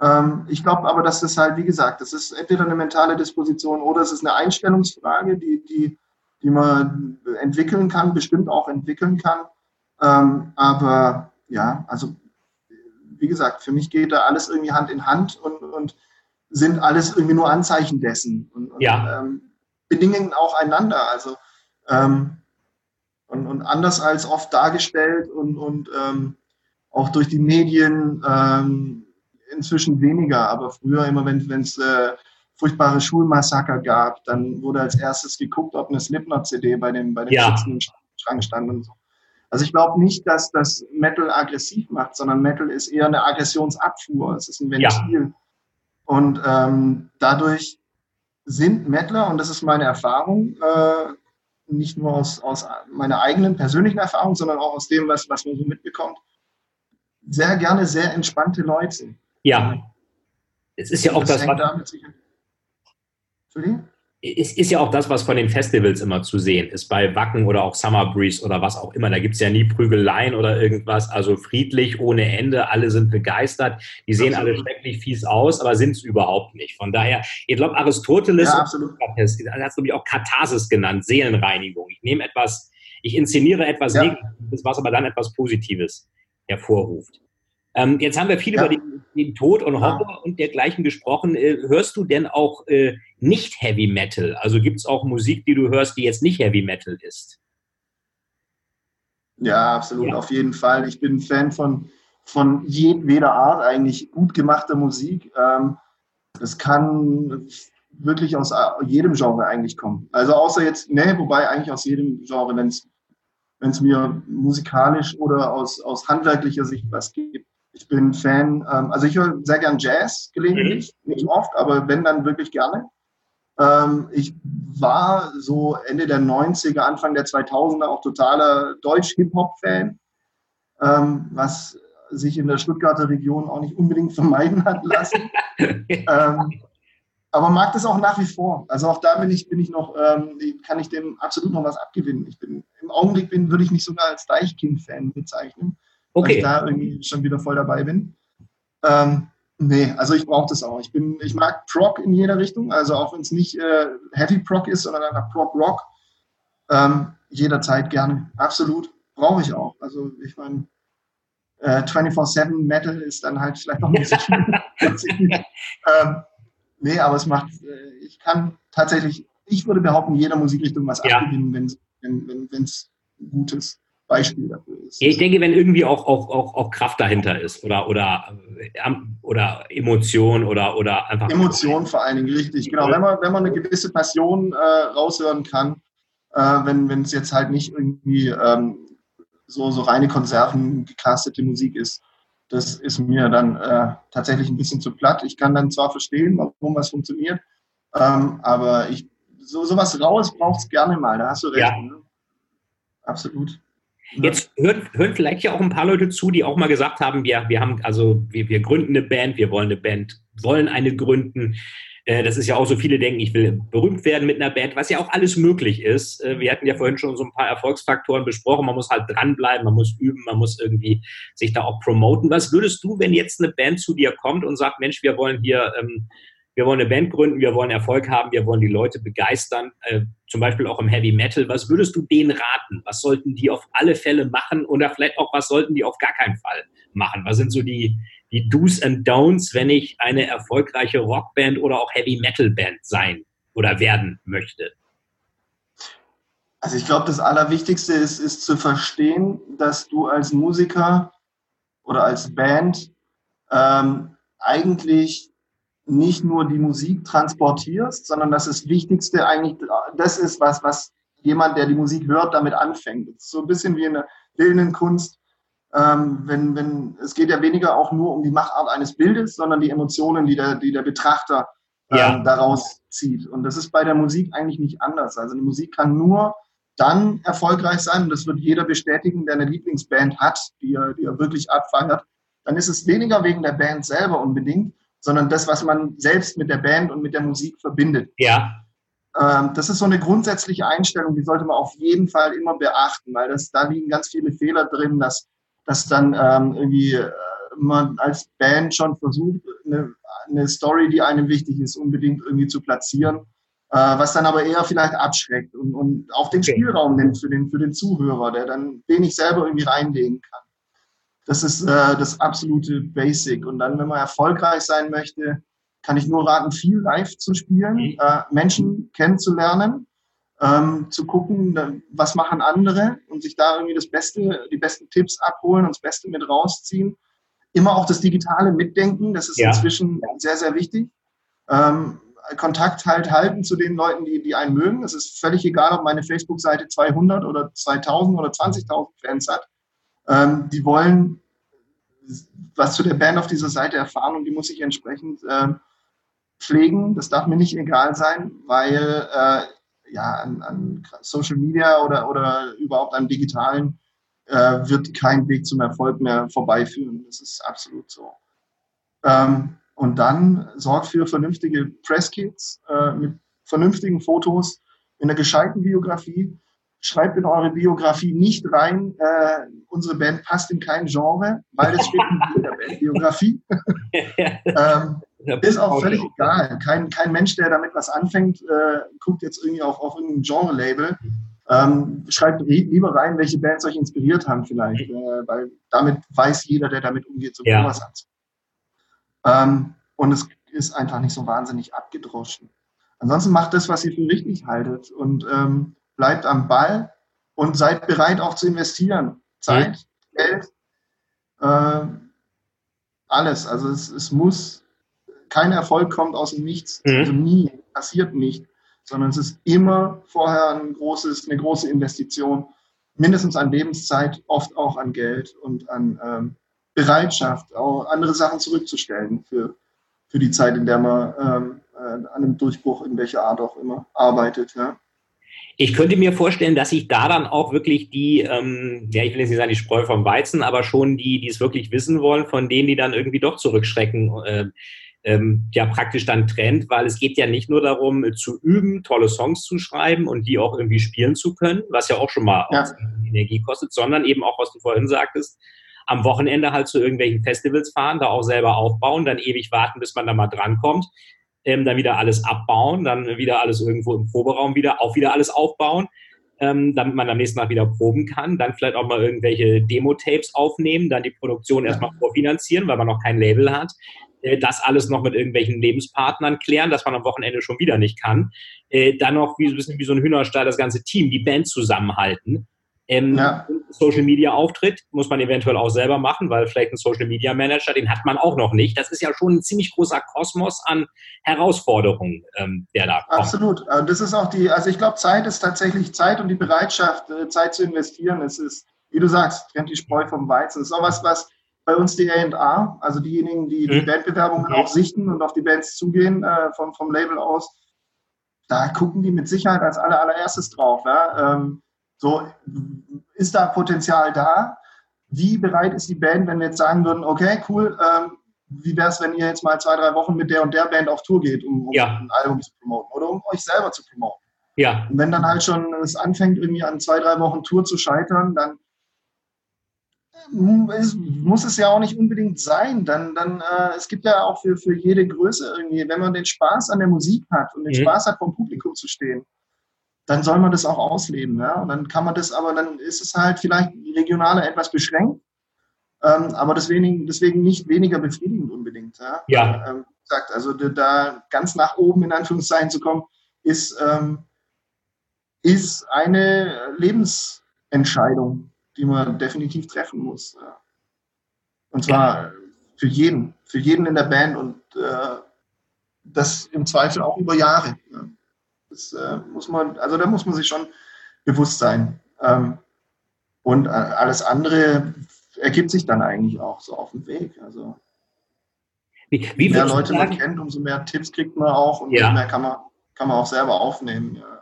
ähm, ich glaube aber, dass das halt, wie gesagt, das ist entweder eine mentale Disposition oder es ist eine Einstellungsfrage, die, die, die man entwickeln kann, bestimmt auch entwickeln kann. Ähm, aber ja, also wie gesagt, für mich geht da alles irgendwie Hand in Hand und, und sind alles irgendwie nur Anzeichen dessen und, und ja. ähm, bedingen auch einander. Also ähm, und, und, anders als oft dargestellt und, und ähm, auch durch die Medien ähm, inzwischen weniger, aber früher immer, wenn es äh, furchtbare Schulmassaker gab, dann wurde als erstes geguckt, ob eine Slipknot-CD bei dem, bei dem ja. im Schrank stand und so. Also ich glaube nicht, dass das Metal aggressiv macht, sondern Metal ist eher eine Aggressionsabfuhr. Es ist ein Ventil. Ja. Und ähm, dadurch sind Metaler, und das ist meine Erfahrung, äh, nicht nur aus, aus meiner eigenen persönlichen Erfahrung, sondern auch aus dem, was, was man so mitbekommt, sehr gerne sehr entspannte Leute. Ja. Es ist ja auch das, das was. Entschuldigung? Ist, ist ja auch das, was von den Festivals immer zu sehen ist, bei Wacken oder auch Summer Breeze oder was auch immer. Da gibt es ja nie Prügeleien oder irgendwas. Also friedlich, ohne Ende, alle sind begeistert. Die sehen absolut. alle schrecklich fies aus, aber sind es überhaupt nicht. Von daher, ich glaube, Aristoteles ja, hat es, glaube ich, auch Katharsis genannt, Seelenreinigung. Ich nehme etwas, ich inszeniere etwas ja. Negatives, was aber dann etwas Positives hervorruft. Ähm, jetzt haben wir viel ja. über den, den, Tod und Horror und dergleichen gesprochen. Äh, hörst du denn auch äh, nicht Heavy Metal? Also gibt es auch Musik, die du hörst, die jetzt nicht Heavy Metal ist? Ja, absolut, ja. auf jeden Fall. Ich bin Fan von, von jedweder Art eigentlich gut gemachter Musik. Ähm, das kann wirklich aus jedem Genre eigentlich kommen. Also außer jetzt, ne, wobei eigentlich aus jedem Genre, wenn es mir musikalisch oder aus, aus handwerklicher Sicht was gibt. Ich bin Fan, ähm, also ich höre sehr gern Jazz gelegentlich, mhm. nicht oft, aber wenn dann wirklich gerne. Ähm, ich war so Ende der 90er, Anfang der 2000er auch totaler Deutsch-Hip-Hop-Fan, ähm, was sich in der Stuttgarter Region auch nicht unbedingt vermeiden hat lassen. [laughs] ähm, aber mag das auch nach wie vor. Also auch da bin ich, bin ich noch, kann ich dem absolut noch was abgewinnen. Ich bin im Augenblick bin, würde ich mich sogar als Deichkind-Fan bezeichnen okay. weil ich da irgendwie schon wieder voll dabei bin. Ähm, nee, also ich brauche das auch. Ich, bin, ich mag Prog in jeder Richtung, also auch wenn es nicht äh, Heavy Prog ist, sondern einfach Prog Rock. Ähm, jederzeit gerne, absolut. Brauche ich auch. Also ich meine, äh, 24-7 Metal ist dann halt vielleicht noch ein bisschen [laughs] schwierig. ähm, nee, aber es macht, äh, ich kann tatsächlich, ich würde behaupten, jeder Musikrichtung was ja. abgewinnen, wenn's, wenn es wenn, gut ist. Beispiel dafür ist. Ich denke, wenn irgendwie auch, auch, auch, auch Kraft dahinter ist oder, oder, ähm, oder Emotion oder, oder einfach. Emotion vor allen Dingen, richtig, genau. Wenn man, wenn man eine gewisse Passion äh, raushören kann, äh, wenn es jetzt halt nicht irgendwie ähm, so, so reine Konserven gecastete Musik ist, das ist mir dann äh, tatsächlich ein bisschen zu platt. Ich kann dann zwar verstehen, warum was funktioniert, ähm, aber ich, so sowas Raues braucht es gerne mal, da hast du recht. Ja. Ne? Absolut. Jetzt hören, hören vielleicht ja auch ein paar Leute zu, die auch mal gesagt haben, wir, wir haben, also wir, wir gründen eine Band, wir wollen eine Band, wollen eine gründen. Äh, das ist ja auch so, viele denken, ich will berühmt werden mit einer Band, was ja auch alles möglich ist. Äh, wir hatten ja vorhin schon so ein paar Erfolgsfaktoren besprochen. Man muss halt dranbleiben, man muss üben, man muss irgendwie sich da auch promoten. Was würdest du, wenn jetzt eine Band zu dir kommt und sagt, Mensch, wir wollen hier, ähm, wir wollen eine Band gründen, wir wollen Erfolg haben, wir wollen die Leute begeistern, äh, zum Beispiel auch im Heavy Metal. Was würdest du denen raten? Was sollten die auf alle Fälle machen oder vielleicht auch, was sollten die auf gar keinen Fall machen? Was sind so die, die Do's and Don'ts, wenn ich eine erfolgreiche Rockband oder auch Heavy Metal Band sein oder werden möchte? Also ich glaube, das Allerwichtigste ist, ist zu verstehen, dass du als Musiker oder als Band ähm, eigentlich nicht nur die Musik transportierst, sondern dass das Wichtigste eigentlich das ist, was, was jemand, der die Musik hört, damit anfängt. So ein bisschen wie in der bildenden Kunst. Ähm, wenn, wenn, es geht ja weniger auch nur um die Machart eines Bildes, sondern die Emotionen, die der, die der Betrachter ähm, ja. daraus zieht. Und das ist bei der Musik eigentlich nicht anders. Also die Musik kann nur dann erfolgreich sein, und das wird jeder bestätigen, der eine Lieblingsband hat, die er, die er wirklich abfeiert, dann ist es weniger wegen der Band selber unbedingt, sondern das, was man selbst mit der Band und mit der Musik verbindet. Ja. Ähm, das ist so eine grundsätzliche Einstellung, die sollte man auf jeden Fall immer beachten, weil das, da liegen ganz viele Fehler drin, dass dass dann ähm, irgendwie äh, man als Band schon versucht, eine, eine Story, die einem wichtig ist, unbedingt irgendwie zu platzieren, äh, was dann aber eher vielleicht abschreckt und, und auch den okay. Spielraum nimmt für den, für den Zuhörer, der dann wenig selber irgendwie reinlegen kann. Das ist äh, das absolute Basic. Und dann, wenn man erfolgreich sein möchte, kann ich nur raten, viel live zu spielen, mhm. äh, Menschen kennenzulernen ähm, zu gucken, was machen andere und sich da irgendwie das Beste, die besten Tipps abholen und das Beste mit rausziehen. Immer auch das Digitale mitdenken, das ist ja. inzwischen sehr, sehr wichtig. Ähm, Kontakt halt halten zu den Leuten, die, die einen mögen. Es ist völlig egal, ob meine Facebook-Seite 200 oder 2000 oder 20.000 Fans hat. Ähm, die wollen was zu der Band auf dieser Seite erfahren und die muss ich entsprechend äh, pflegen. Das darf mir nicht egal sein, weil äh, ja, an, an Social Media oder, oder überhaupt an digitalen äh, wird kein Weg zum Erfolg mehr vorbeiführen. Das ist absolut so. Ähm, und dann sorgt für vernünftige Presskits äh, mit vernünftigen Fotos, in einer gescheiten Biografie. Schreibt in eure Biografie nicht rein, äh, unsere Band passt in kein Genre, weil das steht in der Bandbiografie. [laughs] ähm, ist auch völlig egal. Kein, kein Mensch, der damit was anfängt, äh, guckt jetzt irgendwie auf, auf irgendein Genre-Label. Ähm, schreibt lieber rein, welche Bands euch inspiriert haben vielleicht, äh, weil damit weiß jeder, der damit umgeht, so ja. was hat. Ähm, und es ist einfach nicht so wahnsinnig abgedroschen. Ansonsten macht das, was ihr für richtig haltet und ähm, bleibt am Ball und seid bereit auch zu investieren. Zeit, ja. Geld, äh, alles. Also es, es muss kein Erfolg kommt aus dem Nichts, mhm. also nie, passiert nicht, sondern es ist immer vorher ein großes, eine große Investition, mindestens an Lebenszeit, oft auch an Geld und an ähm, Bereitschaft, auch andere Sachen zurückzustellen für, für die Zeit, in der man ähm, äh, an einem Durchbruch in welcher Art auch immer arbeitet. Ja. Ich könnte mir vorstellen, dass sich da dann auch wirklich die, ähm, ja, ich will jetzt nicht sagen die Spreu vom Weizen, aber schon die, die es wirklich wissen wollen, von denen, die dann irgendwie doch zurückschrecken, äh, ähm, ja praktisch dann trennt, weil es geht ja nicht nur darum, zu üben, tolle Songs zu schreiben und die auch irgendwie spielen zu können, was ja auch schon mal ja. Energie kostet, sondern eben auch, was du vorhin sagtest, am Wochenende halt zu irgendwelchen Festivals fahren, da auch selber aufbauen, dann ewig warten, bis man da mal drankommt, ähm, dann wieder alles abbauen, dann wieder alles irgendwo im Proberaum wieder, auch wieder alles aufbauen, ähm, damit man am nächsten Tag wieder proben kann, dann vielleicht auch mal irgendwelche Demo-Tapes aufnehmen, dann die Produktion erstmal vorfinanzieren, weil man noch kein Label hat, äh, das alles noch mit irgendwelchen Lebenspartnern klären, dass man am Wochenende schon wieder nicht kann. Äh, dann noch wie, ein bisschen wie so ein Hühnerstall das ganze Team, die Band zusammenhalten. Ähm, ja. Social Media Auftritt muss man eventuell auch selber machen, weil vielleicht ein Social Media Manager, den hat man auch noch nicht. Das ist ja schon ein ziemlich großer Kosmos an Herausforderungen, ähm, der da kommt. Absolut. Also das ist auch die, also ich glaube, Zeit ist tatsächlich Zeit und die Bereitschaft, äh, Zeit zu investieren. Es ist, wie du sagst, trennt die Spreu vom Weizen. Es ist auch was, was bei uns die A&A, also diejenigen, die die mhm. Bandbewerbungen auch sichten und auf die Bands zugehen äh, vom, vom Label aus, da gucken die mit Sicherheit als aller, allererstes drauf. Ja? Ähm, so, ist da Potenzial da? Wie bereit ist die Band, wenn wir jetzt sagen würden, okay, cool, ähm, wie wäre es, wenn ihr jetzt mal zwei, drei Wochen mit der und der Band auf Tour geht, um, um ja. ein Album zu promoten oder um euch selber zu promoten? Ja. Und wenn dann halt schon es anfängt, irgendwie an zwei, drei Wochen Tour zu scheitern, dann es muss es ja auch nicht unbedingt sein. Dann, dann, äh, es gibt ja auch für, für jede Größe irgendwie, wenn man den Spaß an der Musik hat und den mhm. Spaß hat, vom Publikum zu stehen, dann soll man das auch ausleben. Ja? Und dann kann man das, aber dann ist es halt vielleicht regionaler etwas beschränkt, ähm, aber deswegen, deswegen nicht weniger befriedigend unbedingt. Ja. ja. Ähm, gesagt, also da ganz nach oben in Anführungszeichen zu kommen, ist, ähm, ist eine Lebensentscheidung die man definitiv treffen muss. Ja. Und zwar für jeden, für jeden in der Band und äh, das im Zweifel auch über Jahre. Ja. Das äh, muss man, also da muss man sich schon bewusst sein. Ähm, und äh, alles andere ergibt sich dann eigentlich auch so auf dem Weg. Also wie, wie je mehr Leute man kennt, umso mehr Tipps kriegt man auch und ja. mehr kann man, kann man auch selber aufnehmen. Ja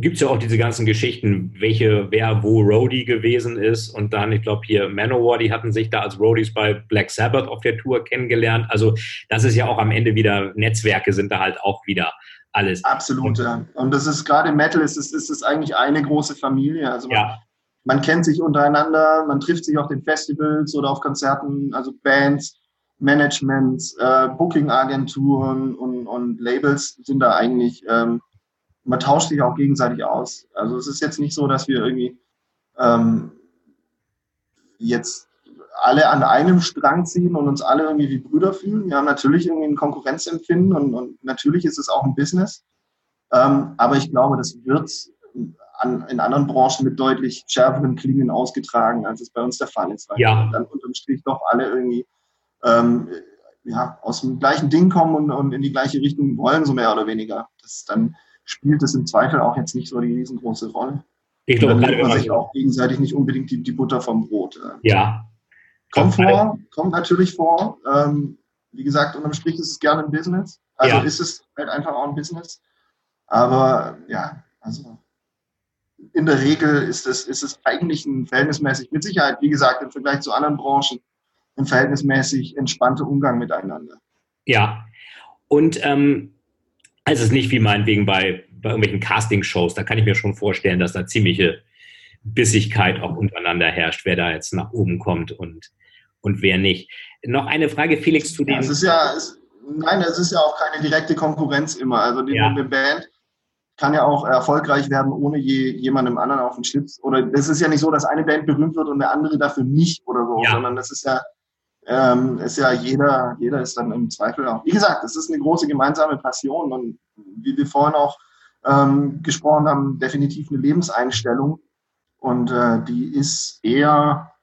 gibt es ja auch diese ganzen Geschichten, welche, wer wo Roadie gewesen ist. Und dann, ich glaube, hier Manowar, die hatten sich da als Roadies bei Black Sabbath auf der Tour kennengelernt. Also das ist ja auch am Ende wieder, Netzwerke sind da halt auch wieder alles. Absolut, ja. Und das ist gerade im Metal, ist es, ist es eigentlich eine große Familie. Also man, ja. man kennt sich untereinander, man trifft sich auf den Festivals oder auf Konzerten, also Bands. Managements, äh, Booking-Agenturen und, und Labels sind da eigentlich ähm, man tauscht sich auch gegenseitig aus. Also es ist jetzt nicht so, dass wir irgendwie ähm, jetzt alle an einem Strang ziehen und uns alle irgendwie wie Brüder fühlen. Wir haben natürlich irgendwie ein Konkurrenzempfinden und, und natürlich ist es auch ein Business. Ähm, aber ich glaube, das wird an, in anderen Branchen mit deutlich schärferen Klingen ausgetragen, als es bei uns der Fall ist. Weil ja. dann unterm Strich doch alle irgendwie ähm, ja, aus dem gleichen Ding kommen und, und in die gleiche Richtung wollen, so mehr oder weniger. Das dann spielt es im Zweifel auch jetzt nicht so die riesengroße Rolle. Ich glaube, man sich auch gegenseitig nicht unbedingt die, die Butter vom Brot. Äh. Ja. Kommt vor, kommt natürlich vor. Ähm, wie gesagt, unterm Strich ist es gerne ein Business. Also ja. ist es halt einfach auch ein Business. Aber ja, also in der Regel ist es, ist es eigentlich ein verhältnismäßig, mit Sicherheit, wie gesagt, im Vergleich zu anderen Branchen, ein verhältnismäßig entspannter Umgang miteinander. Ja. Und ähm, es ist nicht wie meinetwegen bei, bei irgendwelchen Casting-Shows. Da kann ich mir schon vorstellen, dass da ziemliche Bissigkeit auch untereinander herrscht, wer da jetzt nach oben kommt und, und wer nicht. Noch eine Frage, Felix, zu dem. Es ist ja, es, nein, es ist ja auch keine direkte Konkurrenz immer. Also die, ja. eine Band kann ja auch erfolgreich werden, ohne je, jemandem anderen auf den Schlips. Oder es ist ja nicht so, dass eine Band berühmt wird und der andere dafür nicht oder so, ja. sondern das ist ja ähm, ist ja jeder, jeder ist dann im Zweifel auch. Wie gesagt, es ist eine große gemeinsame Passion und wie wir vorhin auch ähm, gesprochen haben, definitiv eine Lebenseinstellung und äh, die ist eher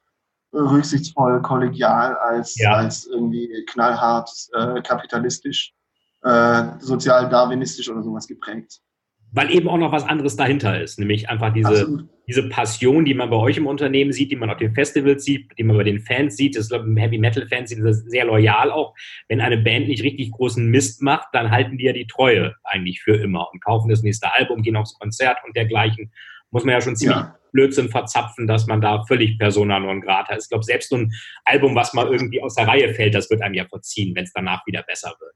rücksichtsvoll, kollegial als, ja. als irgendwie knallhart äh, kapitalistisch, äh, sozial darwinistisch oder sowas geprägt weil eben auch noch was anderes dahinter ist, nämlich einfach diese, diese Passion, die man bei euch im Unternehmen sieht, die man auf den Festivals sieht, die man bei den Fans sieht, das Heavy Metal Fans sind sehr loyal auch. Wenn eine Band nicht richtig großen Mist macht, dann halten die ja die Treue eigentlich für immer und kaufen das nächste Album, gehen aufs Konzert und dergleichen. Muss man ja schon ziemlich ja. Blödsinn verzapfen, dass man da völlig persona non grata ist. Ich glaube, selbst so ein Album, was mal irgendwie aus der Reihe fällt, das wird einem ja verziehen, wenn es danach wieder besser wird.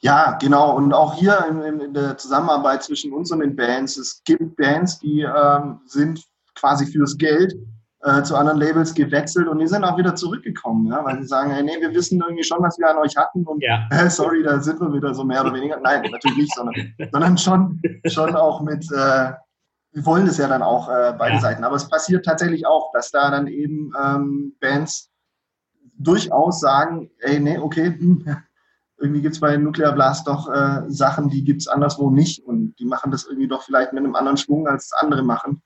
Ja, genau. Und auch hier in, in, der Zusammenarbeit zwischen uns und den Bands, es gibt Bands, die ähm, sind quasi fürs Geld äh, zu anderen Labels gewechselt und die sind auch wieder zurückgekommen, ja, weil sie sagen, hey, nee, wir wissen irgendwie schon, was wir an euch hatten und ja. äh, [laughs] sorry, da sind wir wieder so mehr oder weniger. Nein, natürlich nicht, sondern, sondern schon, schon auch mit, äh, wir wollen das ja dann auch äh, beide ja. Seiten. Aber es passiert tatsächlich auch, dass da dann eben ähm, Bands durchaus sagen, ey, nee, okay, hm, [laughs] irgendwie gibt es bei Nuclear Blast doch äh, Sachen, die gibt es anderswo nicht und die machen das irgendwie doch vielleicht mit einem anderen Schwung, als andere machen.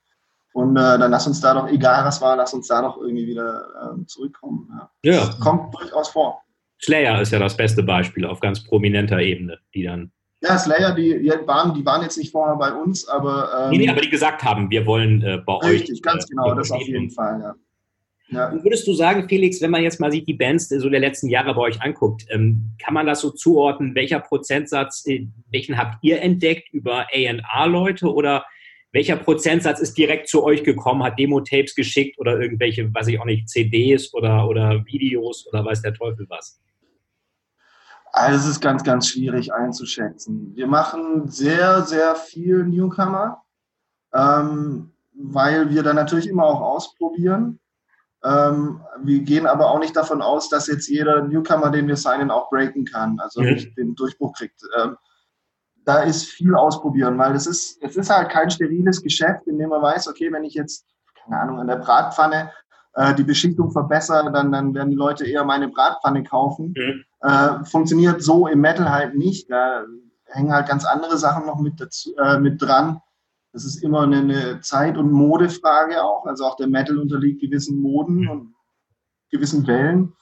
Und äh, dann lass uns da doch, egal was war, lass uns da doch irgendwie wieder äh, zurückkommen. Ja. ja. Das kommt durchaus vor. Slayer ist ja das beste Beispiel auf ganz prominenter Ebene, die dann. Ja, Slayer, die, die, waren, die waren jetzt nicht vorher bei uns, aber. Ähm, nee, nee, aber die gesagt haben, wir wollen äh, bei richtig, euch. Richtig, ganz äh, genau, das auf jeden Fall, ja. Ja. Würdest du sagen, Felix, wenn man jetzt mal sich die Bands so der letzten Jahre bei euch anguckt, ähm, kann man das so zuordnen? Welcher Prozentsatz, äh, welchen habt ihr entdeckt über A&R-Leute oder welcher Prozentsatz ist direkt zu euch gekommen, hat Demo-Tapes geschickt oder irgendwelche, weiß ich auch nicht, CDs oder, oder Videos oder weiß der Teufel was? Also es ist ganz, ganz schwierig einzuschätzen. Wir machen sehr, sehr viel Newcomer, ähm, weil wir dann natürlich immer auch ausprobieren. Ähm, wir gehen aber auch nicht davon aus, dass jetzt jeder Newcomer, den wir signen, auch breaken kann, also mhm. nicht den Durchbruch kriegt. Ähm, da ist viel ausprobieren, weil es ist, es ist halt kein steriles Geschäft, in dem man weiß, okay, wenn ich jetzt, keine Ahnung, an der Bratpfanne äh, die Beschichtung verbessere, dann, dann werden die Leute eher meine Bratpfanne kaufen. Mhm. Äh, funktioniert so im Metal halt nicht. Da hängen halt ganz andere Sachen noch mit, dazu, äh, mit dran. Das ist immer eine, eine Zeit- und Modefrage auch. Also auch der Metal unterliegt gewissen Moden mhm. und gewissen Wellen.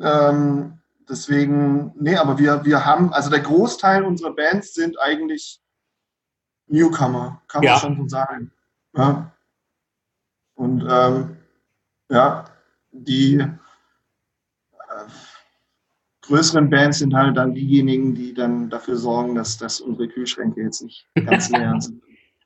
Ähm, deswegen, nee, aber wir, wir haben, also der Großteil unserer Bands sind eigentlich Newcomer, kann man ja. schon so sagen. Ja. Und ähm, ja, die äh, größeren Bands sind halt dann diejenigen, die dann dafür sorgen, dass, dass unsere Kühlschränke jetzt nicht ganz leer sind.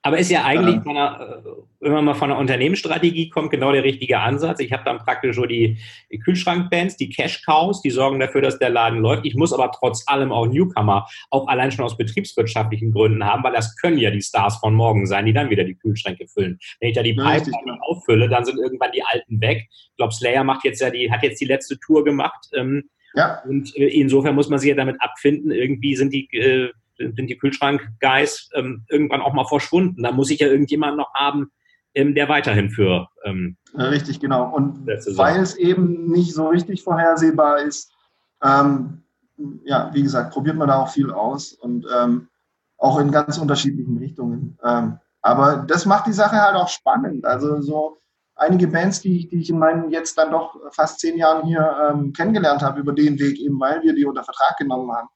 Aber ist ja eigentlich, ja. Einer, äh, wenn man mal von einer Unternehmensstrategie kommt, genau der richtige Ansatz. Ich habe dann praktisch so die, Kühlschrankbands, die Cash-Cows, die sorgen dafür, dass der Laden läuft. Ich muss aber trotz allem auch Newcomer, auch allein schon aus betriebswirtschaftlichen Gründen haben, weil das können ja die Stars von morgen sein, die dann wieder die Kühlschränke füllen. Wenn ich da die Pipeline auffülle, dann sind irgendwann die alten weg. Ich glaube, Slayer macht jetzt ja die, hat jetzt die letzte Tour gemacht. Ähm, ja. Und äh, insofern muss man sich ja damit abfinden, irgendwie sind die äh, sind die Kühlschrank-Guys ähm, irgendwann auch mal verschwunden. Da muss ich ja irgendjemand noch haben, ähm, der weiterhin für. Ähm, richtig, genau. Und weil es eben nicht so richtig vorhersehbar ist, ähm, ja, wie gesagt, probiert man da auch viel aus und ähm, auch in ganz unterschiedlichen Richtungen. Ähm, aber das macht die Sache halt auch spannend. Also so einige Bands, die ich, die ich in meinen jetzt dann doch fast zehn Jahren hier kennengelernt habe über den Weg, eben weil wir die unter Vertrag genommen haben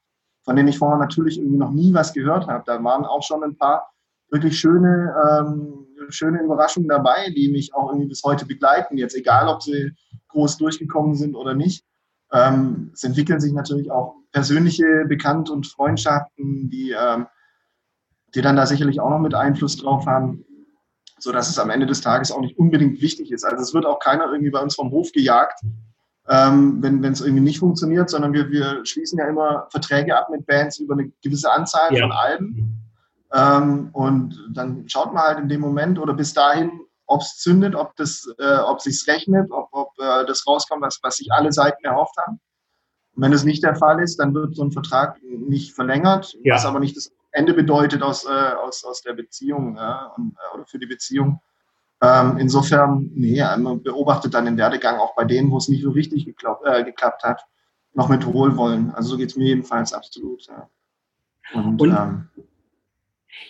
von denen ich vorher natürlich irgendwie noch nie was gehört habe. Da waren auch schon ein paar wirklich schöne, ähm, schöne Überraschungen dabei, die mich auch irgendwie bis heute begleiten. Jetzt egal, ob sie groß durchgekommen sind oder nicht. Ähm, es entwickeln sich natürlich auch persönliche Bekannt- und Freundschaften, die, ähm, die dann da sicherlich auch noch mit Einfluss drauf haben, so dass es am Ende des Tages auch nicht unbedingt wichtig ist. Also es wird auch keiner irgendwie bei uns vom Hof gejagt, ähm, wenn es irgendwie nicht funktioniert, sondern wir, wir schließen ja immer Verträge ab mit Bands über eine gewisse Anzahl ja. von Alben. Ähm, und dann schaut man halt in dem Moment oder bis dahin, ob es zündet, ob das, äh, ob sich's rechnet, ob, ob äh, das rauskommt, was, was sich alle Seiten erhofft haben. Und wenn das nicht der Fall ist, dann wird so ein Vertrag nicht verlängert, ja. was aber nicht das Ende bedeutet aus, äh, aus, aus der Beziehung ja, und, äh, oder für die Beziehung. Ähm, insofern, nee, man beobachtet dann den Werdegang auch bei denen, wo es nicht so richtig geklappt, äh, geklappt hat, noch mit Wohlwollen. Also so geht es mir jedenfalls absolut. Ja. Und, Und ähm,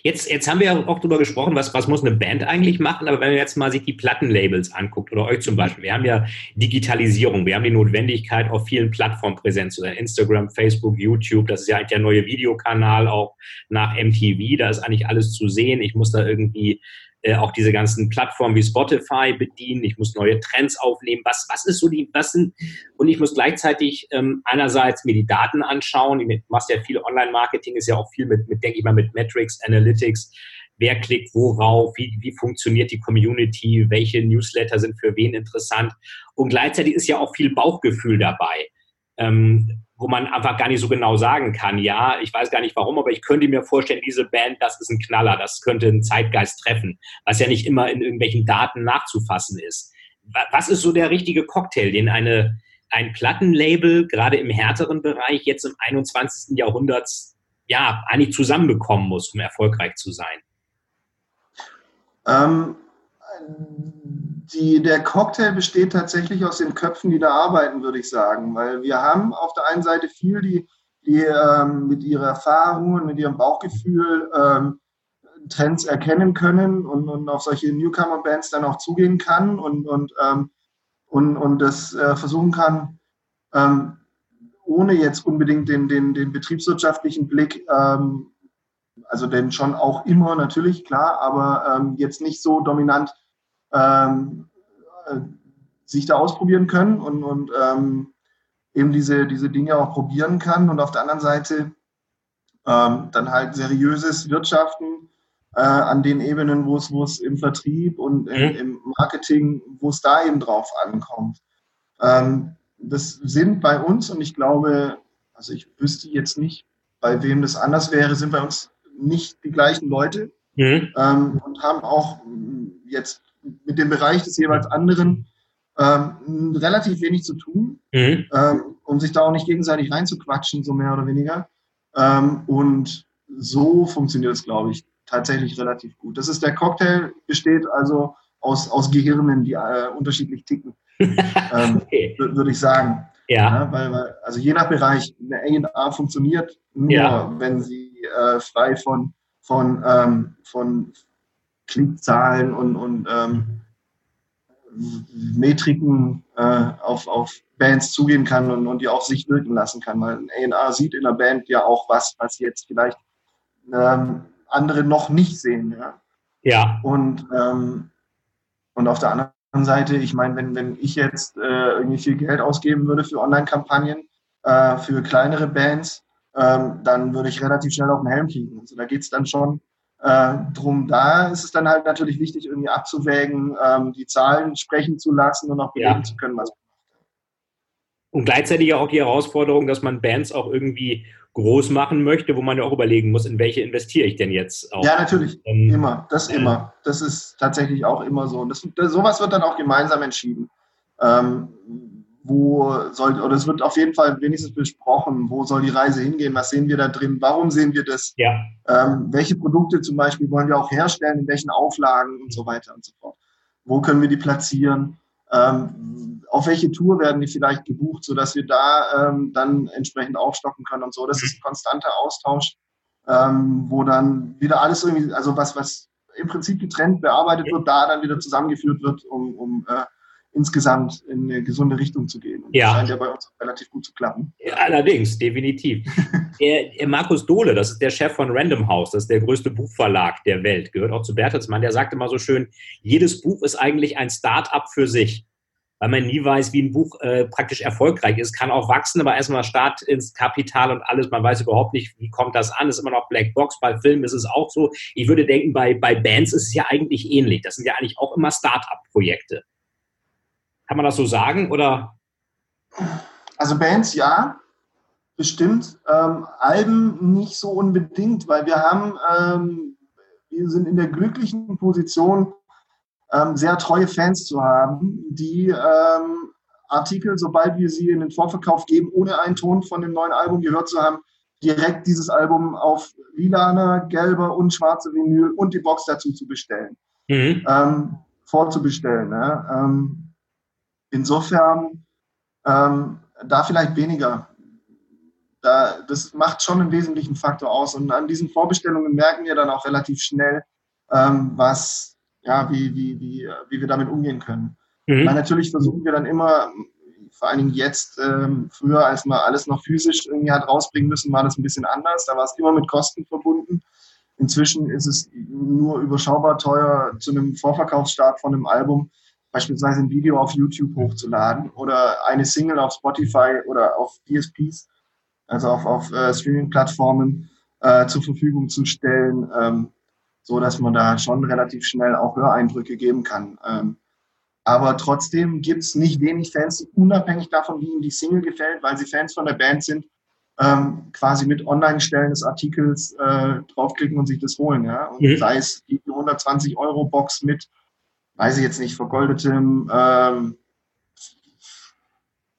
Jetzt, jetzt haben wir ja auch darüber gesprochen, was, was muss eine Band eigentlich machen, aber wenn man jetzt mal sich die Plattenlabels anguckt oder euch zum Beispiel, wir haben ja Digitalisierung, wir haben die Notwendigkeit, auf vielen Plattformen präsent zu sein, Instagram, Facebook, YouTube, das ist ja eigentlich der neue Videokanal auch nach MTV, da ist eigentlich alles zu sehen, ich muss da irgendwie äh, auch diese ganzen Plattformen wie Spotify bedienen, ich muss neue Trends aufnehmen. Was, was ist so die, was sind, und ich muss gleichzeitig ähm, einerseits mir die Daten anschauen, du machst ja viel Online-Marketing, ist ja auch viel mit, mit denke ich mal, mit Metrics, Analytics, wer klickt worauf, wie, wie funktioniert die Community, welche Newsletter sind für wen interessant. Und gleichzeitig ist ja auch viel Bauchgefühl dabei. Ähm, wo man einfach gar nicht so genau sagen kann, ja, ich weiß gar nicht warum, aber ich könnte mir vorstellen, diese Band, das ist ein Knaller, das könnte einen Zeitgeist treffen, was ja nicht immer in irgendwelchen Daten nachzufassen ist. Was ist so der richtige Cocktail, den eine, ein Plattenlabel gerade im härteren Bereich jetzt im 21. Jahrhundert ja eigentlich zusammenbekommen muss, um erfolgreich zu sein? Ähm, die, der Cocktail besteht tatsächlich aus den Köpfen, die da arbeiten, würde ich sagen. Weil wir haben auf der einen Seite viel, die, die ähm, mit ihrer Erfahrung und mit ihrem Bauchgefühl ähm, Trends erkennen können und, und auf solche Newcomer-Bands dann auch zugehen kann und, und, ähm, und, und das äh, versuchen kann, ähm, ohne jetzt unbedingt den, den, den betriebswirtschaftlichen Blick, ähm, also den schon auch immer natürlich, klar, aber ähm, jetzt nicht so dominant ähm, äh, sich da ausprobieren können und, und ähm, eben diese, diese Dinge auch probieren kann und auf der anderen Seite ähm, dann halt seriöses Wirtschaften äh, an den Ebenen, wo es, wo es im Vertrieb und im, mhm. im Marketing, wo es da eben drauf ankommt. Ähm, das sind bei uns, und ich glaube, also ich wüsste jetzt nicht, bei wem das anders wäre, sind bei uns nicht die gleichen Leute mhm. ähm, und haben auch jetzt mit dem Bereich des jeweils anderen ähm, relativ wenig zu tun, mhm. ähm, um sich da auch nicht gegenseitig reinzuquatschen, so mehr oder weniger. Ähm, und so funktioniert es, glaube ich, tatsächlich relativ gut. Das ist der Cocktail, besteht also aus, aus Gehirnen, die äh, unterschiedlich ticken, [laughs] ähm, okay. würde ich sagen. Ja. ja weil, weil, also je nach Bereich, eine A&A funktioniert nur, ja. wenn sie äh, frei von, von, ähm, von Klickzahlen und, und ähm, Metriken äh, auf, auf Bands zugehen kann und, und die auf sich wirken lassen kann. Weil ein A&R sieht in der Band ja auch was, was jetzt vielleicht ähm, andere noch nicht sehen. Ja. ja. Und, ähm, und auf der anderen Seite, ich meine, wenn, wenn ich jetzt äh, irgendwie viel Geld ausgeben würde für Online-Kampagnen, äh, für kleinere Bands, ähm, dann würde ich relativ schnell auf den Helm kriegen. Also da geht es dann schon äh, drum. Da ist es dann halt natürlich wichtig, irgendwie abzuwägen, ähm, die Zahlen sprechen zu lassen und auch belegen ja. zu können, was und gleichzeitig auch die Herausforderung, dass man Bands auch irgendwie groß machen möchte, wo man ja auch überlegen muss, in welche investiere ich denn jetzt auch. Ja, natürlich, ähm, immer, das äh, immer. Das ist tatsächlich auch immer so. Und das, das, sowas wird dann auch gemeinsam entschieden. Ähm, wo soll, oder es wird auf jeden Fall wenigstens besprochen, wo soll die Reise hingehen, was sehen wir da drin, warum sehen wir das, ja. ähm, welche Produkte zum Beispiel wollen wir auch herstellen, in welchen Auflagen und so weiter und so fort. Wo können wir die platzieren? Ähm, auf welche Tour werden die vielleicht gebucht, sodass wir da ähm, dann entsprechend aufstocken können und so. Das ist ein konstanter Austausch, ähm, wo dann wieder alles irgendwie, also was, was im Prinzip getrennt bearbeitet wird, da dann wieder zusammengeführt wird, um, um äh, insgesamt in eine gesunde Richtung zu gehen. Und ja. das scheint ja bei uns relativ gut zu klappen. Ja, allerdings, definitiv. [laughs] der, der, Markus Dohle, das ist der Chef von Random House, das ist der größte Buchverlag der Welt, gehört auch zu Bertelsmann, der sagt immer so schön, jedes Buch ist eigentlich ein Start-up für sich. Weil man nie weiß, wie ein Buch äh, praktisch erfolgreich ist, kann auch wachsen, aber erstmal Start ins Kapital und alles, man weiß überhaupt nicht, wie kommt das an, ist immer noch Blackbox, bei Filmen ist es auch so. Ich würde denken, bei, bei Bands ist es ja eigentlich ähnlich. Das sind ja eigentlich auch immer Start-up-Projekte. Kann man das so sagen oder? Also Bands ja, bestimmt. Ähm, Alben nicht so unbedingt, weil wir haben, ähm, wir sind in der glücklichen Position, ähm, sehr treue Fans zu haben, die ähm, Artikel, sobald wir sie in den Vorverkauf geben, ohne einen Ton von dem neuen Album gehört zu haben, direkt dieses Album auf lilaner, gelber und schwarze Vinyl und die Box dazu zu bestellen. Mhm. Ähm, vorzubestellen. Ne? Insofern ähm, da vielleicht weniger. Da, das macht schon einen wesentlichen Faktor aus. Und an diesen Vorbestellungen merken wir dann auch relativ schnell, ähm, was, ja, wie, wie, wie, wie wir damit umgehen können. Mhm. Weil natürlich versuchen wir dann immer, vor allen Dingen jetzt, ähm, früher, als man alles noch physisch irgendwie hat rausbringen müssen, war das ein bisschen anders. Da war es immer mit Kosten verbunden. Inzwischen ist es nur überschaubar teuer zu einem Vorverkaufsstart von einem Album beispielsweise ein Video auf YouTube hochzuladen oder eine Single auf Spotify oder auf DSPs, also auf, auf äh, Streaming-Plattformen äh, zur Verfügung zu stellen, ähm, so dass man da schon relativ schnell auch Höreindrücke geben kann. Ähm, aber trotzdem gibt es nicht wenig Fans, die unabhängig davon, wie ihnen die Single gefällt, weil sie Fans von der Band sind, ähm, quasi mit Online-Stellen des Artikels äh, draufklicken und sich das holen. Ja? Und mhm. sei es die 120 Euro Box mit weiß ich jetzt nicht, vergoldetem, ähm,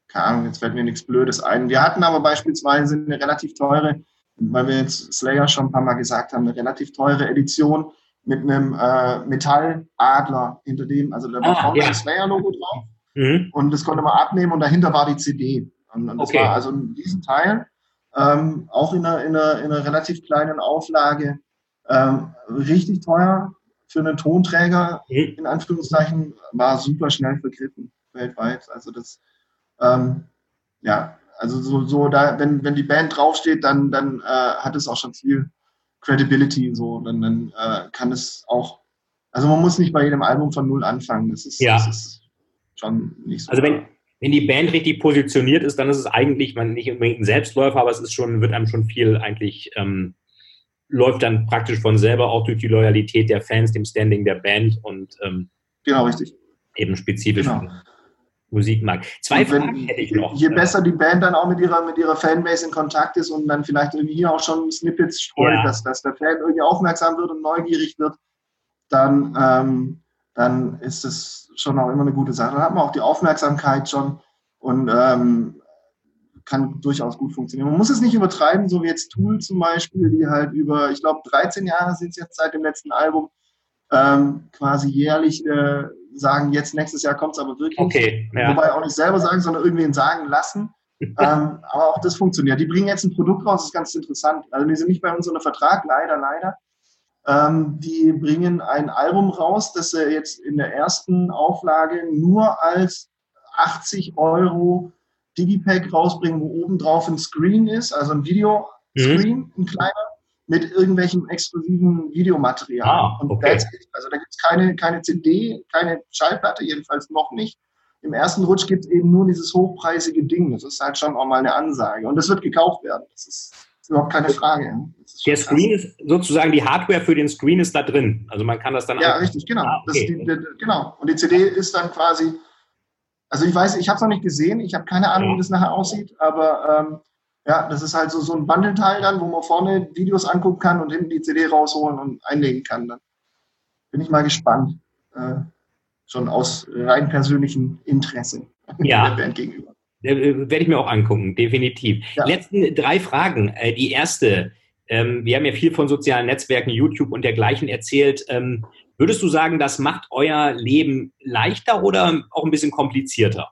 keine Ahnung, jetzt fällt mir nichts Blödes ein. Wir hatten aber beispielsweise eine relativ teure, weil wir jetzt Slayer schon ein paar Mal gesagt haben, eine relativ teure Edition mit einem äh, Metalladler hinter dem, also da war ah, vorne ja. das Slayer-Logo drauf. Mhm. Und das konnte man abnehmen und dahinter war die CD. Und, und das okay. war also in diesem Teil, ähm, auch in einer, in, einer, in einer relativ kleinen Auflage, ähm, richtig teuer, für einen Tonträger, mhm. in Anführungszeichen, war super schnell vergriffen weltweit. Also das, ähm, ja, also so, so da, wenn, wenn die Band draufsteht, dann, dann äh, hat es auch schon viel Credibility, so, dann, dann äh, kann es auch, also man muss nicht bei jedem Album von null anfangen. Das ist, ja. das ist schon nicht so. Also wenn, wenn die Band richtig positioniert ist, dann ist es eigentlich man nicht unbedingt ein Selbstläufer, aber es ist schon, wird einem schon viel eigentlich ähm, läuft dann praktisch von selber auch durch die Loyalität der Fans, dem Standing der Band und ähm, genau richtig. Eben spezifisch genau. Musik mag. Zwei wenn, Fragen hätte ich noch. Je besser die Band dann auch mit ihrer, mit ihrer Fanbase in Kontakt ist und dann vielleicht irgendwie hier auch schon Snippets streut, ja. dass, dass der Fan irgendwie aufmerksam wird und neugierig wird, dann, ähm, dann ist es schon auch immer eine gute Sache. Dann hat man auch die Aufmerksamkeit schon und ähm, kann durchaus gut funktionieren. Man muss es nicht übertreiben, so wie jetzt Tool zum Beispiel, die halt über, ich glaube, 13 Jahre sind es jetzt seit dem letzten Album, ähm, quasi jährlich äh, sagen, jetzt nächstes Jahr kommt es aber wirklich. Okay, ja. Wobei auch nicht selber sagen, sondern irgendwen sagen lassen. [laughs] ähm, aber auch das funktioniert. Die bringen jetzt ein Produkt raus, das ist ganz interessant. Also die sind nicht bei uns unter Vertrag, leider, leider. Ähm, die bringen ein Album raus, das sie jetzt in der ersten Auflage nur als 80 Euro Digipack rausbringen, wo oben drauf ein Screen ist, also ein Videoscreen, mhm. ein kleiner, mit irgendwelchem exklusiven Videomaterial. Ah, okay. Also da gibt es keine, keine CD, keine Schallplatte, jedenfalls noch nicht. Im ersten Rutsch gibt es eben nur dieses hochpreisige Ding. Das ist halt schon auch mal eine Ansage. Und das wird gekauft werden. Das ist überhaupt keine Frage. Der Screen ist sozusagen die Hardware für den Screen ist da drin. Also man kann das dann. Ja, richtig, genau. Ah, okay. die, die, genau. Und die CD ist dann quasi also ich weiß, ich habe es noch nicht gesehen, ich habe keine Ahnung, wie das nachher aussieht, aber ähm, ja, das ist halt so, so ein Bundle-Teil dann, wo man vorne Videos angucken kann und hinten die CD rausholen und einlegen kann. Dann bin ich mal gespannt. Äh, schon aus rein persönlichem Interesse ja. [laughs] der Band gegenüber. Äh, werde ich mir auch angucken, definitiv. Ja. Letzten drei Fragen. Äh, die erste, ähm, wir haben ja viel von sozialen Netzwerken, YouTube und dergleichen erzählt. Würdest du sagen, das macht euer Leben leichter oder auch ein bisschen komplizierter?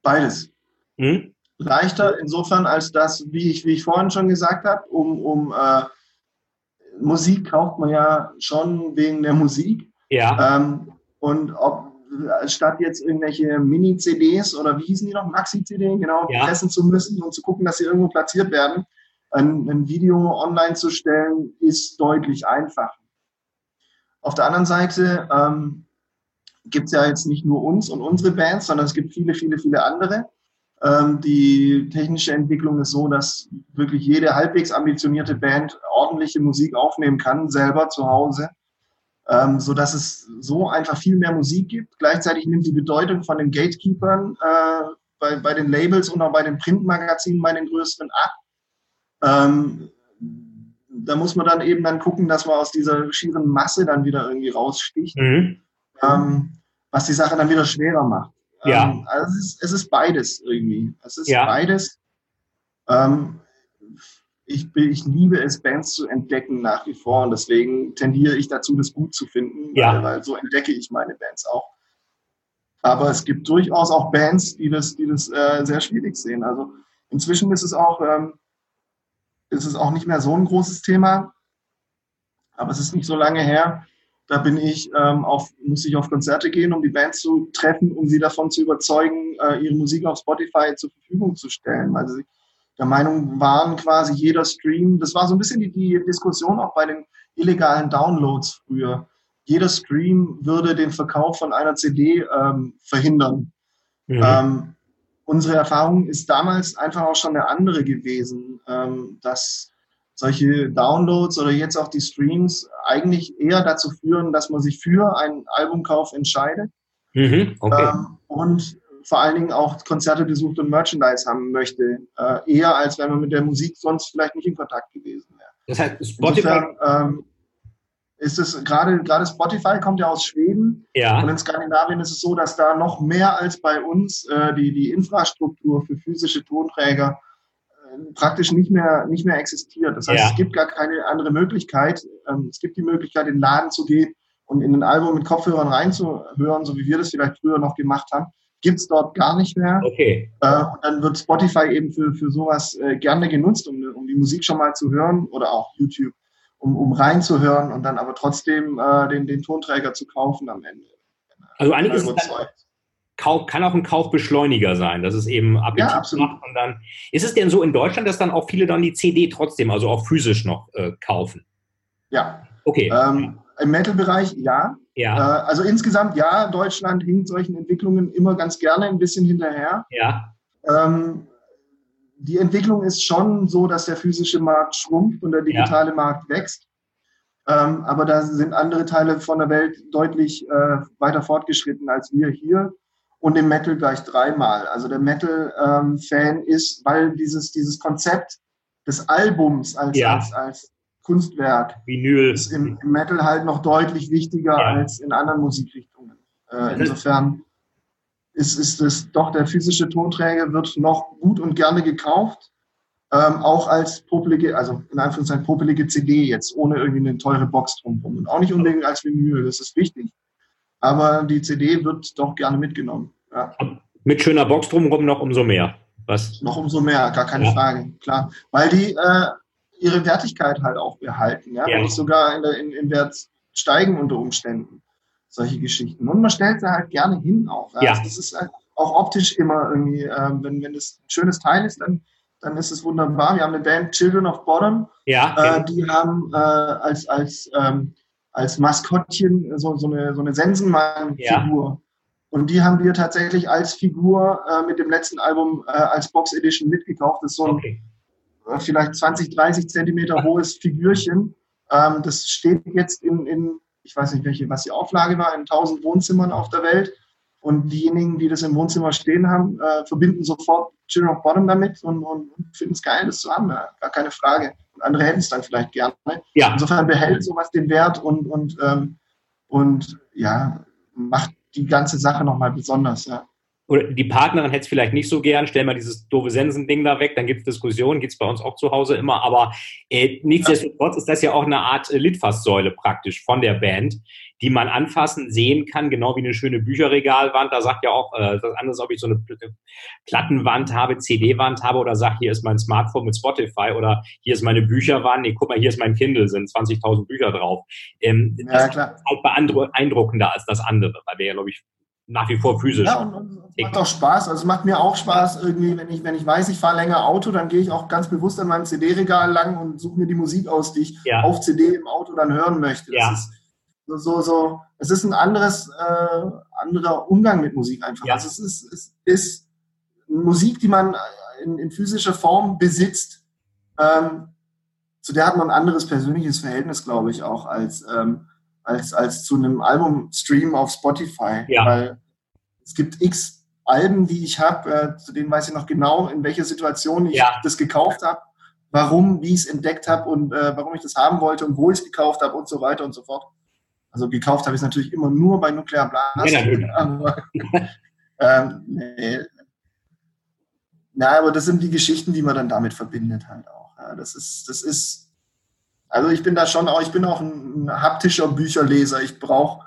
Beides. Hm? Leichter insofern, als dass, wie ich, wie ich vorhin schon gesagt habe, um, um äh, Musik kauft man ja schon wegen der Musik. Ja. Ähm, und ob statt jetzt irgendwelche Mini-CDs oder wie hießen die noch, Maxi-CD, genau, ja. pressen zu müssen und zu gucken, dass sie irgendwo platziert werden, ein, ein Video online zu stellen, ist deutlich einfacher. Auf der anderen Seite ähm, gibt es ja jetzt nicht nur uns und unsere Bands, sondern es gibt viele, viele, viele andere. Ähm, die technische Entwicklung ist so, dass wirklich jede halbwegs ambitionierte Band ordentliche Musik aufnehmen kann, selber zu Hause, ähm, so dass es so einfach viel mehr Musik gibt. Gleichzeitig nimmt die Bedeutung von den Gatekeepern äh, bei, bei den Labels und auch bei den Printmagazinen bei den größeren ab. Ähm, da muss man dann eben dann gucken, dass man aus dieser schieren Masse dann wieder irgendwie raussticht, mhm. ähm, was die Sache dann wieder schwerer macht. Ja. Ähm, also es ist, es ist beides irgendwie. Es ist ja. beides. Ähm, ich, ich liebe es, Bands zu entdecken nach wie vor und deswegen tendiere ich dazu, das gut zu finden, ja. weil, weil so entdecke ich meine Bands auch. Aber es gibt durchaus auch Bands, die das, die das äh, sehr schwierig sehen. Also inzwischen ist es auch, ähm, ist es auch nicht mehr so ein großes Thema. Aber es ist nicht so lange her. Da bin ich ähm, auf, muss ich auf Konzerte gehen, um die Band zu treffen, um sie davon zu überzeugen, äh, ihre Musik auf Spotify zur Verfügung zu stellen, weil sie der Meinung waren, quasi jeder Stream, das war so ein bisschen die, die Diskussion auch bei den illegalen Downloads früher. Jeder Stream würde den Verkauf von einer CD ähm, verhindern. Mhm. Ähm, unsere Erfahrung ist damals einfach auch schon eine andere gewesen, ähm, dass solche Downloads oder jetzt auch die Streams eigentlich eher dazu führen, dass man sich für einen Albumkauf entscheidet mhm, okay. ähm, und vor allen Dingen auch Konzerte besucht und Merchandise haben möchte, äh, eher als wenn man mit der Musik sonst vielleicht nicht in Kontakt gewesen wäre. Das heißt, Spotify, Insofern, ähm, ist es gerade, gerade Spotify kommt ja aus Schweden. Ja. Und in Skandinavien ist es so, dass da noch mehr als bei uns äh, die, die Infrastruktur für physische Tonträger äh, praktisch nicht mehr, nicht mehr existiert. Das heißt, ja. es gibt gar keine andere Möglichkeit. Ähm, es gibt die Möglichkeit, in den Laden zu gehen und in ein Album mit Kopfhörern reinzuhören, so wie wir das vielleicht früher noch gemacht haben. Gibt es dort gar nicht mehr. Okay. Äh, und dann wird Spotify eben für, für sowas äh, gerne genutzt, um, um die Musik schon mal zu hören oder auch YouTube um, um reinzuhören und dann aber trotzdem äh, den, den Tonträger zu kaufen am Ende. Also eigentlich ist es dann, Kauf, kann auch ein Kaufbeschleuniger sein, dass es eben Appetit ja, absolut. macht und dann. Ist es denn so in Deutschland, dass dann auch viele dann die CD trotzdem, also auch physisch noch äh, kaufen? Ja. Okay. Ähm, Im Metal-Bereich ja. Ja. Äh, also insgesamt ja, Deutschland hinkt solchen Entwicklungen immer ganz gerne ein bisschen hinterher. Ja. Ähm, die Entwicklung ist schon so, dass der physische Markt schrumpft und der digitale ja. Markt wächst. Ähm, aber da sind andere Teile von der Welt deutlich äh, weiter fortgeschritten als wir hier und im Metal gleich dreimal. Also der Metal-Fan ähm, ist, weil dieses, dieses Konzept des Albums als, ja. als, als Kunstwerk Vinyl. ist im, im, Metal halt noch deutlich wichtiger ja. als in anderen Musikrichtungen. Äh, insofern ist, ist es doch der physische Tonträger wird noch gut und gerne gekauft. Ähm, auch als popelige, also in Anführungszeichen popelige CD jetzt, ohne irgendwie eine teure Box drumherum. Und auch nicht unbedingt als Vinyl, das ist wichtig. Aber die CD wird doch gerne mitgenommen. Ja. Mit schöner Box drumherum noch umso mehr. Was? Noch umso mehr, gar keine ja. Frage, klar. Weil die äh, ihre Wertigkeit halt auch behalten, ja, ja. wenn nicht sogar in, der, in, in Wert steigen unter Umständen. Solche Geschichten. Und man stellt sie halt gerne hin auch. Ja. Also das ist halt auch optisch immer irgendwie, äh, wenn, wenn das ein schönes Teil ist, dann, dann ist es wunderbar. Wir haben eine Band Children of Bottom. Ja. Äh, die haben äh, als, als, ähm, als Maskottchen so, so eine, so eine Sensenmann-Figur. Ja. Und die haben wir tatsächlich als Figur äh, mit dem letzten Album äh, als Box Edition mitgekauft. Das ist so ein okay. Äh, vielleicht 20, 30 Zentimeter hohes Figürchen. Ähm, das steht jetzt in, in, ich weiß nicht, welche, was die Auflage war, in 1000 Wohnzimmern auf der Welt. Und diejenigen, die das im Wohnzimmer stehen haben, äh, verbinden sofort Children of Bottom damit und, und finden es geil, das zu haben. Ja, gar keine Frage. Und andere hätten es dann vielleicht gerne. Ja. Insofern behält sowas den Wert und, und, ähm, und ja, macht die ganze Sache nochmal besonders. Ja oder die Partnerin hätte es vielleicht nicht so gern, stell mal dieses doofe Sensen-Ding da weg, dann gibt es Diskussionen, gibt es bei uns auch zu Hause immer, aber äh, nichtsdestotrotz ist das ja auch eine Art äh, Litfaßsäule praktisch von der Band, die man anfassen, sehen kann, genau wie eine schöne Bücherregalwand. Da sagt ja auch äh, das andere, ob ich so eine Plattenwand habe, CD-Wand habe oder sag, hier ist mein Smartphone mit Spotify oder hier ist meine Bücherwand, nee, guck mal, hier ist mein Kindle, sind 20.000 Bücher drauf. Ähm, ja, das klar. ist halt beeindruckender als das andere, weil wir ja, glaube ich, nach wie vor physisch. Ja, und, und es macht auch Spaß. Also es macht mir auch Spaß, irgendwie, wenn ich, wenn ich weiß, ich fahre länger Auto, dann gehe ich auch ganz bewusst an meinem CD-Regal lang und suche mir die Musik aus, die ich ja. auf CD im Auto dann hören möchte. Ja. Das ist so, so, so, es ist ein anderes, äh, anderer Umgang mit Musik einfach. Ja. Also es ist, es ist Musik, die man in, in physischer Form besitzt. Ähm, zu der hat man ein anderes persönliches Verhältnis, glaube ich, auch als ähm, als, als zu einem Albumstream auf Spotify. Ja. Weil es gibt x Alben, die ich habe, äh, zu denen weiß ich noch genau, in welcher Situation ich ja. das gekauft habe, warum, wie ich es entdeckt habe und äh, warum ich das haben wollte und wo ich es gekauft habe und so weiter und so fort. Also gekauft habe ich es natürlich immer nur bei Nuclear Blast. Ja, [laughs] aber, ähm, nee. Na, aber das sind die Geschichten, die man dann damit verbindet halt auch. Ja, das ist, das ist also ich bin da schon auch, ich bin auch ein, ein haptischer Bücherleser. Ich brauche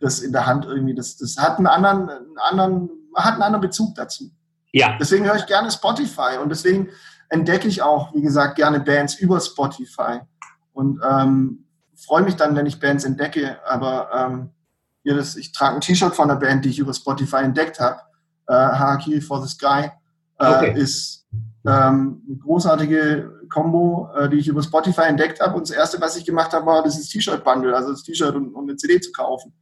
das in der Hand irgendwie. Das, das hat einen anderen, einen anderen, hat einen anderen Bezug dazu. Ja. Deswegen höre ich gerne Spotify und deswegen entdecke ich auch, wie gesagt, gerne Bands über Spotify und ähm, freue mich dann, wenn ich Bands entdecke. Aber ähm, hier das, ich trage ein T-Shirt von einer Band, die ich über Spotify entdeckt habe. Äh, Harakiri for the Sky äh, okay. ist ähm, eine großartige Combo, äh, die ich über Spotify entdeckt habe. Und das erste, was ich gemacht habe, war dieses T-Shirt-Bundle, also das T-Shirt und, und, eine CD zu kaufen.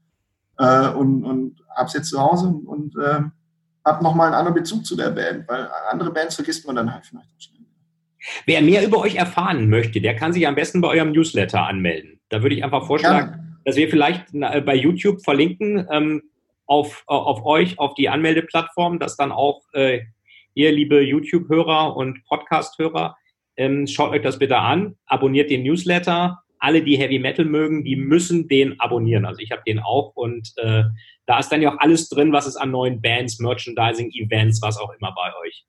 Äh, und und habe es jetzt zu Hause und, und äh, habe nochmal einen anderen Bezug zu der Band, weil andere Bands vergisst man dann halt vielleicht auch schnell. Wer mehr über euch erfahren möchte, der kann sich am besten bei eurem Newsletter anmelden. Da würde ich einfach vorschlagen, ja. dass wir vielleicht bei YouTube verlinken ähm, auf, auf euch, auf die Anmeldeplattform, dass dann auch äh, ihr, liebe YouTube-Hörer und Podcast-Hörer, ähm, schaut euch das bitte an, abonniert den Newsletter. Alle, die Heavy Metal mögen, die müssen den abonnieren. Also ich habe den auch und äh, da ist dann ja auch alles drin, was es an neuen Bands, Merchandising, Events, was auch immer bei euch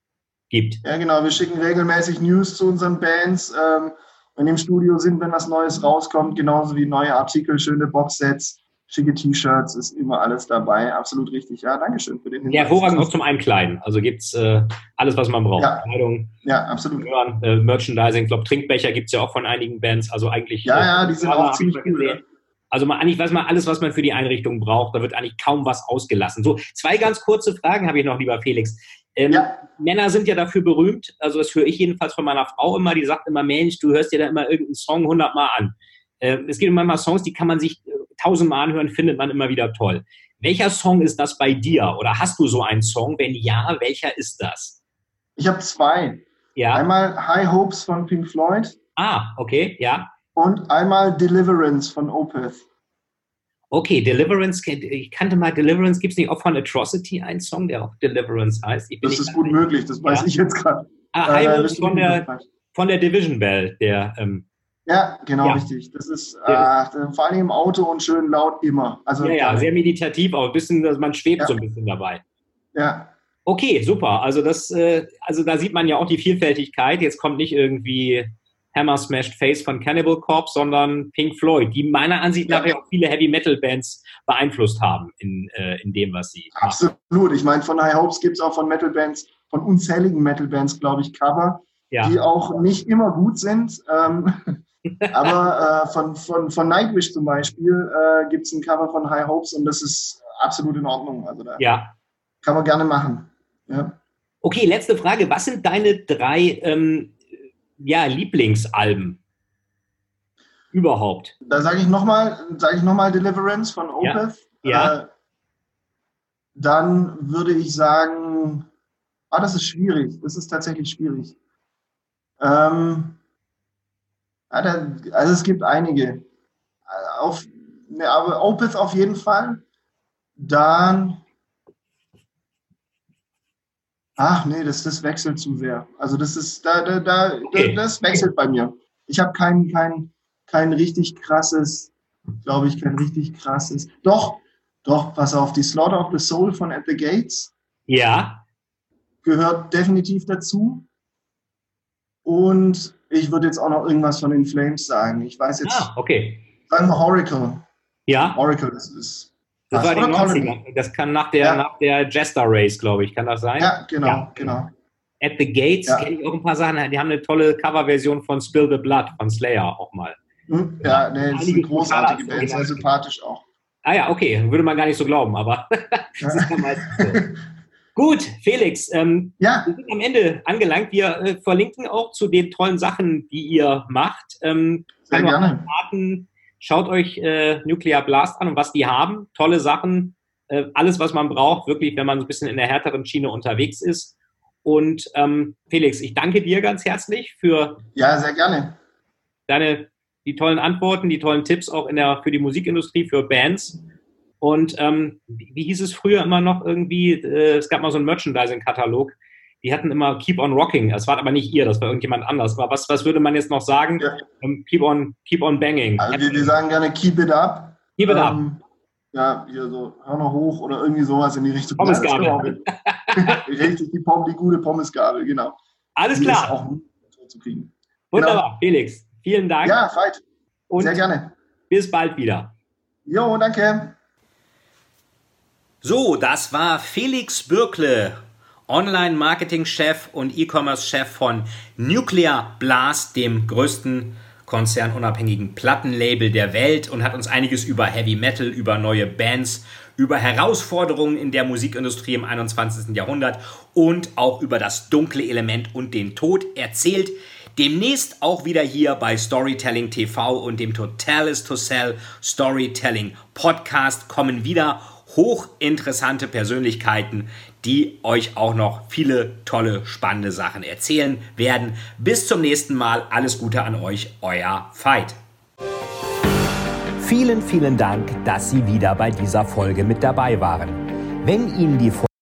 gibt. Ja, genau. Wir schicken regelmäßig News zu unseren Bands, ähm, wenn im Studio sind, wenn was Neues rauskommt, genauso wie neue Artikel, schöne Boxsets schicke T-Shirts, ist immer alles dabei. Absolut richtig. Ja, Dankeschön für den Hinweis. Ja, hervorragend auch zum Einkleiden. Also gibt's äh, alles, was man braucht. Ja, Kleidung, ja absolut. Hören, äh, Merchandising, ich glaube, Trinkbecher gibt's ja auch von einigen Bands. Also eigentlich. Ja, ja, die sind auch ziemlich cool. Also man, eigentlich weiß man alles, was man für die Einrichtung braucht. Da wird eigentlich kaum was ausgelassen. So, zwei ganz kurze Fragen habe ich noch, lieber Felix. Ähm, ja. Männer sind ja dafür berühmt, also das höre ich jedenfalls von meiner Frau immer, die sagt immer, Mensch, du hörst dir da immer irgendeinen Song hundertmal an. Äh, es gibt manchmal Songs, die kann man sich äh, tausendmal anhören, findet man immer wieder toll. Welcher Song ist das bei dir? Oder hast du so einen Song? Wenn ja, welcher ist das? Ich habe zwei. Ja. Einmal High Hopes von Pink Floyd. Ah, okay, ja. Und einmal Deliverance von Opeth. Okay, Deliverance, ich kannte mal Deliverance, gibt es nicht auch von Atrocity einen Song, der auch Deliverance heißt? das ist gut möglich, das weiß ja. ich jetzt gerade. Ah, High äh, Hopes von der, von der Division Bell, der ähm, ja, genau, ja. richtig. Das ist äh, vor allem im Auto und schön laut immer. Also, ja, ja, sehr meditativ, auch ein bisschen, dass man schwebt ja. so ein bisschen dabei. Ja. Okay, super. Also das, äh, also da sieht man ja auch die Vielfältigkeit. Jetzt kommt nicht irgendwie Hammer Smashed Face von Cannibal Corpse, sondern Pink Floyd, die meiner Ansicht nach ja auch viele Heavy Metal Bands beeinflusst haben in, äh, in dem, was sie Absolut. Machen. Ich meine, von High Hopes gibt es auch von Metal Bands, von unzähligen Metal Bands, glaube ich, Cover, ja. die auch nicht immer gut sind. Ähm, Aber äh, von, von, von Nightwish zum Beispiel äh, gibt es ein Cover von High Hopes und das ist absolut in Ordnung. Also da ja. kann man gerne machen. Ja. Okay, letzte Frage. Was sind deine drei ähm, ja, Lieblingsalben überhaupt? Da sage ich nochmal noch Deliverance von Opeth. Ja. ja. Äh, dann würde ich sagen, ah, das ist schwierig. Das ist tatsächlich schwierig. Ähm, also es gibt einige. Auf, ne, aber Opeth auf jeden Fall. Dann. Ach nee, das, das wechselt zu sehr. Also das ist, da, da, da, okay. das wechselt bei mir. Ich habe kein, kein, kein richtig krasses, glaube ich, kein richtig krasses. Doch, doch, pass auf, die Slaughter of the Soul von At the Gates. Ja. Gehört definitiv dazu. Und ich würde jetzt auch noch irgendwas von den Flames sagen. Ich weiß jetzt. Ah, okay. Sagen wir Oracle. Ja. Oracle das ist. Das war die 90er. Das kann nach der, ja. nach der Jester Race, glaube ich. Kann das sein? Ja, genau, ja. genau. At the Gates ja. kenne ich auch ein paar Sachen. Die haben eine tolle Coverversion von Spill the Blood von Slayer auch mal. Hm? Ja, nee, das ist eine großartige Band, sehr sympathisch auch. Ah ja, okay, würde man gar nicht so glauben, aber [laughs] das ist [laughs] meistens so. Gut, Felix, ähm, ja. wir sind am Ende angelangt. Wir äh, verlinken auch zu den tollen Sachen, die ihr macht. Ähm, Sehr gerne. Raten, schaut euch äh, Nuclear Blast an und was die haben. Tolle Sachen. Äh, alles, was man braucht, wirklich, wenn man so ein bisschen in der härteren Schiene unterwegs ist. Und ähm, Felix, ich danke dir ganz herzlich für ja, sehr gerne. deine die tollen Antworten, die tollen Tipps auch in der, für die Musikindustrie, für Bands. Und ähm, wie, hieß es früher immer noch irgendwie? Äh, es gab mal so einen Merchandising-Katalog. Die hatten immer Keep on Rocking. Das war aber nicht ihr, das war irgendjemand anders. Aber was, was würde man jetzt noch sagen? Ja. Ähm, keep, on, keep on Banging. Also wir, wir, sagen gerne Keep it up. Keep it ähm, up. Ja, hier so, hör noch hoch oder irgendwie sowas in die Richtung. Pommesgabel. [laughs] Richtig, die, Pom die gute Pommesgabel, genau. Alles die klar. auch zu kriegen. Wunderbar, genau. Felix. Vielen Dank. Ja, Veit. Sehr gerne. Bis bald wieder. Jo, danke. So, das war Felix Bürkle, Online-Marketing-Chef und E-Commerce-Chef von Nuclear Blast, dem größten konzernunabhängigen Plattenlabel der Welt und hat uns einiges über Heavy Metal, über neue Bands, über Herausforderungen in der Musikindustrie im 21. Jahrhundert und auch über das dunkle Element und den Tod erzählt. Demnächst auch wieder hier bei Storytelling TV und dem Total is to Sell Storytelling Podcast kommen wieder hochinteressante Persönlichkeiten, die euch auch noch viele tolle, spannende Sachen erzählen werden. Bis zum nächsten Mal. Alles Gute an euch, euer Veit. Vielen, vielen Dank, dass Sie wieder bei dieser Folge mit dabei waren. Wenn Ihnen die Folge